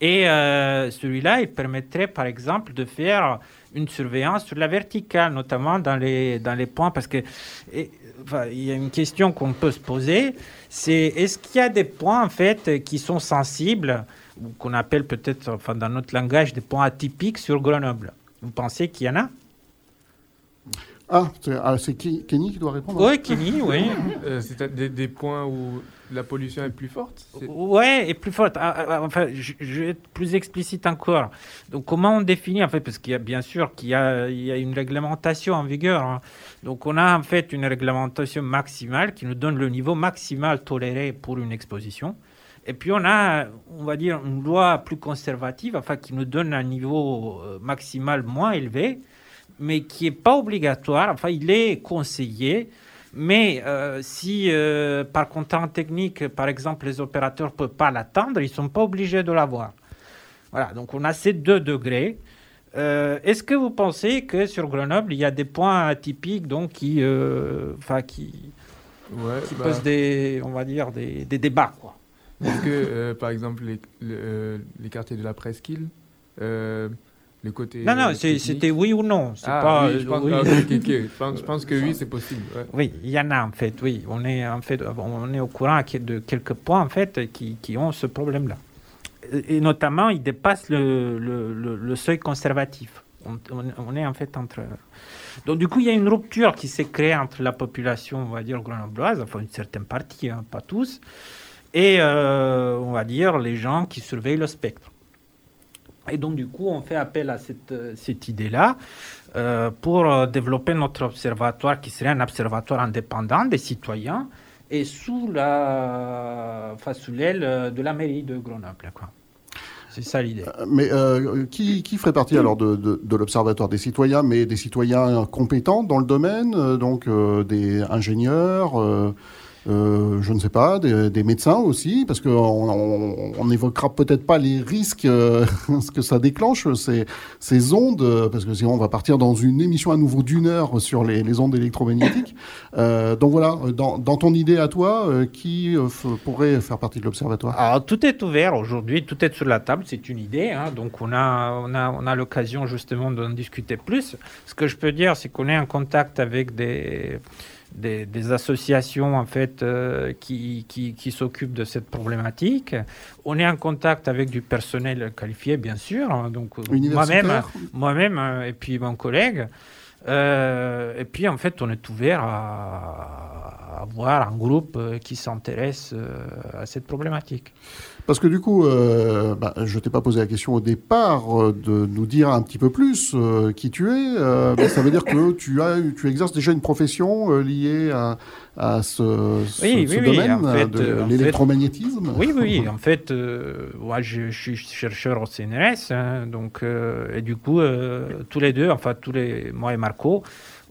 Et euh, celui-là, il permettrait par exemple de faire une surveillance sur la verticale, notamment dans les, dans les points, parce que y a une question qu'on peut se poser, c'est est-ce qu'il y a des points en fait qui sont sensibles, ou qu'on appelle peut-être, enfin dans notre langage, des points atypiques sur Grenoble? Vous pensez qu'il y en a? Ah, c'est ah, Kenny qui doit répondre Oui, Kenny, oui. Euh, c'est des, des points où la pollution est plus forte c'est- Ouais, et plus forte. Ah, ah, Enfin, je, je vais être plus explicite encore. Donc, comment on définit en fait Parce qu'il y a bien sûr qu'il y a, il y a une réglementation en vigueur. hein. Donc, on a en fait une réglementation maximale qui nous donne le niveau maximal toléré pour une exposition. Et puis, on a, on va dire, une loi plus conservative, enfin, qui nous donne un niveau euh, maximal moins élevé, mais qui n'est pas obligatoire. Enfin, il est conseillé. Mais euh, si euh, par contrainte technique, par exemple, les opérateurs ne peuvent pas l'atteindre, ils ne sont pas obligés de l'avoir. Voilà, donc on a ces deux degrés. Euh, Est-ce que vous pensez que sur Grenoble, il y a des points atypiques donc, qui, euh, enfin, qui, Ouais, qui bah, posent des, on va dire, des, des débats quoi? Est-ce que, par exemple, les, le- les quartiers de la presqu'île, le côté. Non, non, euh, c'était oui ou non. C'est Ah, pas, oui, je pense, oui. ok, ok, ok. Je pense, que oui, c'est possible. ouais. Oui, il y en a en fait, oui. On est, en fait, on est au courant de quelques points en fait qui, qui ont ce problème-là. Et, et notamment, ils dépassent le, le, le- le seuil conservatif. On, on- on est en fait entre. Donc, du coup, il y a une rupture qui s'est créée entre la population, on va dire, grenobloise, enfin une certaine partie, hein, pas tous, et euh, on va dire les gens qui surveillent le spectre. Et donc, du coup, on fait appel à cette, euh, cette idée-là euh, pour euh, développer notre observatoire qui serait un observatoire indépendant des citoyens et sous la, euh, de la mairie de Grenoble. quoi. C'est ça l'idée. Mais qui, qui ferait partie alors de, de, l'Observatoire des citoyens, mais des citoyens compétents dans le domaine, donc des ingénieurs, euh, je ne sais pas, des, des médecins aussi, parce qu'on on, on n'évoquera peut-être pas les risques euh, ce que ça déclenche, ces, ces ondes, parce que sinon on va partir dans une émission à nouveau d'une heure sur les, les ondes électromagnétiques. Euh, donc voilà, dans, dans ton idée à toi, qui pourrait faire partie de l'Observatoire? Alors, tout est ouvert aujourd'hui, tout est sur la table, c'est une idée. hein. donc, on a, on a, on a l'occasion justement d'en discuter plus. Ce que je peux dire, c'est qu'on est en contact avec des, des, des associations en fait, euh, qui, qui, qui s'occupent de cette problématique. On est en contact avec du personnel qualifié, bien sûr. hein. donc, euh, moi-même, moi-même euh, et puis mon collègue. Euh, et puis, en fait, on est ouvert à, avoir un groupe qui s'intéresse à cette problématique. Parce que du coup, euh, bah, je t'ai pas posé la question au départ euh, de nous dire un petit peu plus euh, qui tu es. euh, mais ça veut dire que tu as, tu exerces déjà une profession liée à, à ce, ce- Oui, ce oui, oui, domaine en fait, euh, de l'électromagnétisme. Oui, oui, en fait, moi, je, je suis chercheur au CNRS, hein, donc, et du coup, tous les deux, enfin, tous les, moi et Marco,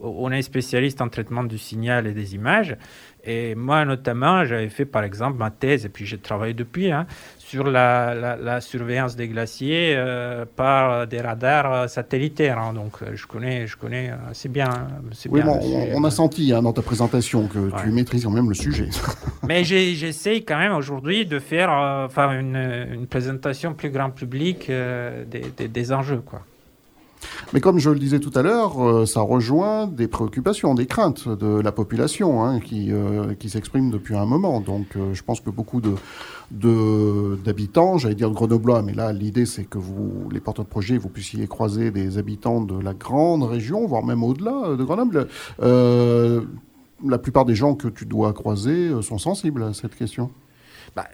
on est spécialiste en traitement du signal et des images. Et moi, notamment, j'avais fait, par exemple, ma thèse, et puis j'ai travaillé depuis, hein, sur la, la- la surveillance des glaciers euh, par des radars euh, satellitaires. hein. donc, euh, je connais, je connais assez bien. assez Oui, bien bon, on, on a senti hein, dans ta présentation que Ouais. tu maîtrises quand même le sujet. Mais j'essaye quand même aujourd'hui de faire euh, une, une présentation plus grand public euh, des, des- des enjeux. Quoi. Mais comme je le disais tout à l'heure, euh, ça rejoint des préoccupations, des craintes de la population hein, qui, euh, qui s'expriment depuis un moment. Donc euh, je pense que beaucoup de d'habitants, j'allais dire de Grenoblois, mais là l'idée c'est que vous, les porteurs de projet, vous puissiez croiser des habitants de la grande région, voire même au-delà euh, de Grenoble. La plupart des gens que tu dois croiser sont sensibles à cette question. Bah,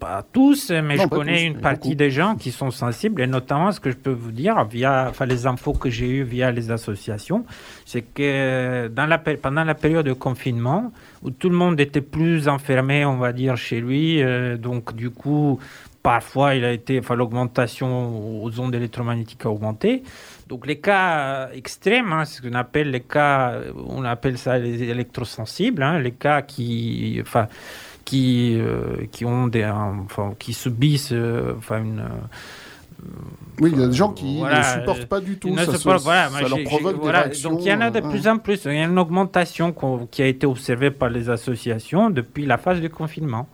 pas tous, mais Non, je connais tous, une partie beaucoup. des gens qui sont sensibles, et notamment ce que je peux vous dire via enfin, les infos que j'ai eues via les associations, c'est que dans la, péri- pendant la période de confinement, où tout le monde était plus enfermé, on va dire, chez lui, euh, donc du coup, parfois, il a été, enfin, l'augmentation aux ondes électromagnétiques a augmenté. Donc les cas extrêmes, hein, ce qu'on appelle les cas, on appelle ça les électrosensibles, hein, les cas qui, enfin, qui, euh, qui ont des, enfin, qui subissent, euh, enfin, une, euh, Oui, il y a des gens qui voilà, ne supportent pas du tout. Ça, se- voilà, ça leur provoque des voilà, réactions. Donc il y en a de euh, plus en plus. Il y a une augmentation qui a été observée par les associations depuis la phase du confinement.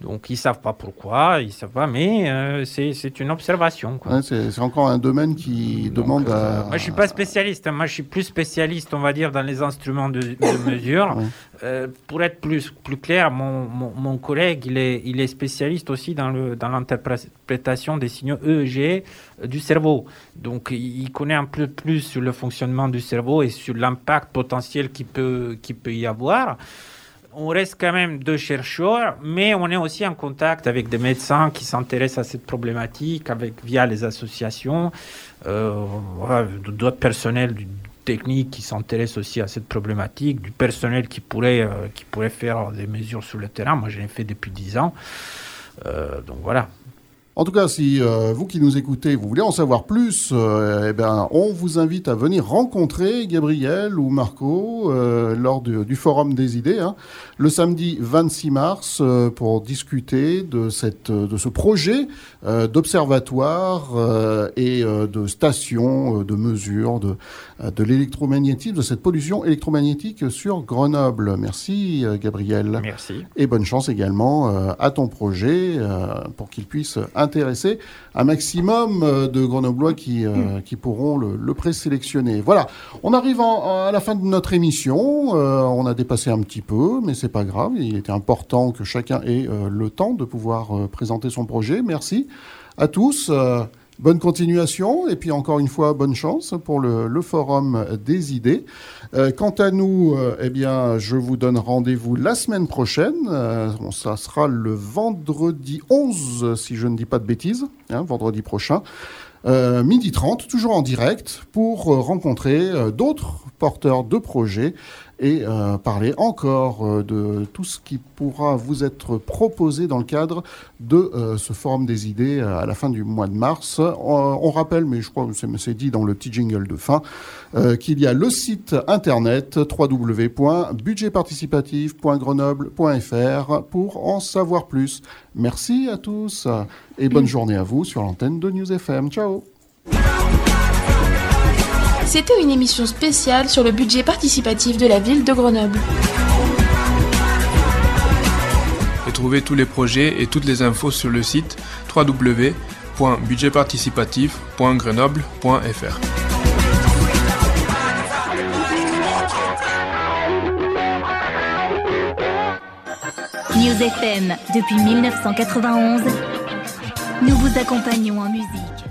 Donc ils savent pas pourquoi, ils savent pas, mais euh, c'est une observation. ouais, c'est c'est encore un domaine qui demande à. Moi, je suis pas spécialiste. hein. Moi, je suis plus spécialiste, on va dire, dans les instruments de, de mesure. Ouais. Euh, pour être plus, plus clair, mon, mon, mon collègue, il est, il est spécialiste aussi dans le dans l'interprétation des signaux EEG euh, du cerveau. Donc, il connaît un peu plus sur le fonctionnement du cerveau et sur l'impact potentiel qu'il peut, qu'il peut y avoir. On reste quand même deux chercheurs, mais on est aussi en contact avec des médecins qui s'intéressent à cette problématique, avec via les associations, euh, d'autres personnels du technique qui s'intéressent aussi à cette problématique, du personnel qui pourrait, euh, qui pourrait faire des mesures sur le terrain. Moi, je l'ai fait depuis 10 ans. Euh, donc voilà. En tout cas, si euh, vous qui nous écoutez, vous voulez en savoir plus, euh, eh ben, on vous invite à venir rencontrer Gabriel ou Marco euh, lors du, du Forum des idées, hein, le samedi 26 mars, pour discuter de, cette, de ce projet d'observatoire et de station de mesure de, de l'électromagnétisme, de cette pollution électromagnétique sur Grenoble. Merci Gabriel. Merci. Et bonne chance également à ton projet pour qu'il puisse intéresser un maximum euh, de Grenoblois qui, euh, qui pourront le, le présélectionner. Voilà, on arrive en- à la fin de notre émission. Euh, on a dépassé un petit peu, mais c'est pas grave. Il était important que chacun ait euh, le temps de pouvoir présenter son projet. Merci à tous. Bonne continuation et puis encore une fois bonne chance pour le, le forum des idées. Euh, quant à nous, euh, eh bien, je vous donne rendez-vous la semaine prochaine. Euh, ça sera le vendredi 11, si je ne dis pas de bêtises, hein, vendredi prochain. Midi 30, toujours en direct, pour rencontrer d'autres porteurs de projets et euh, parler encore euh, de tout ce qui pourra vous être proposé dans le cadre de euh, ce forum des idées à la fin du mois de mars. Euh, on rappelle, mais je crois que c'est- dit dans le petit jingle de fin, qu'il y a le site internet www.budgetparticipatif.grenoble.fr pour en savoir plus. Merci à tous et bonne journée à vous sur l'antenne de News FM. Ciao C'était une émission spéciale sur le budget participatif de la ville de Grenoble. Retrouvez tous les projets et toutes les infos sur le site www.budgetparticipatif.grenoble.fr. News FM, depuis 1991, nous vous accompagnons en musique.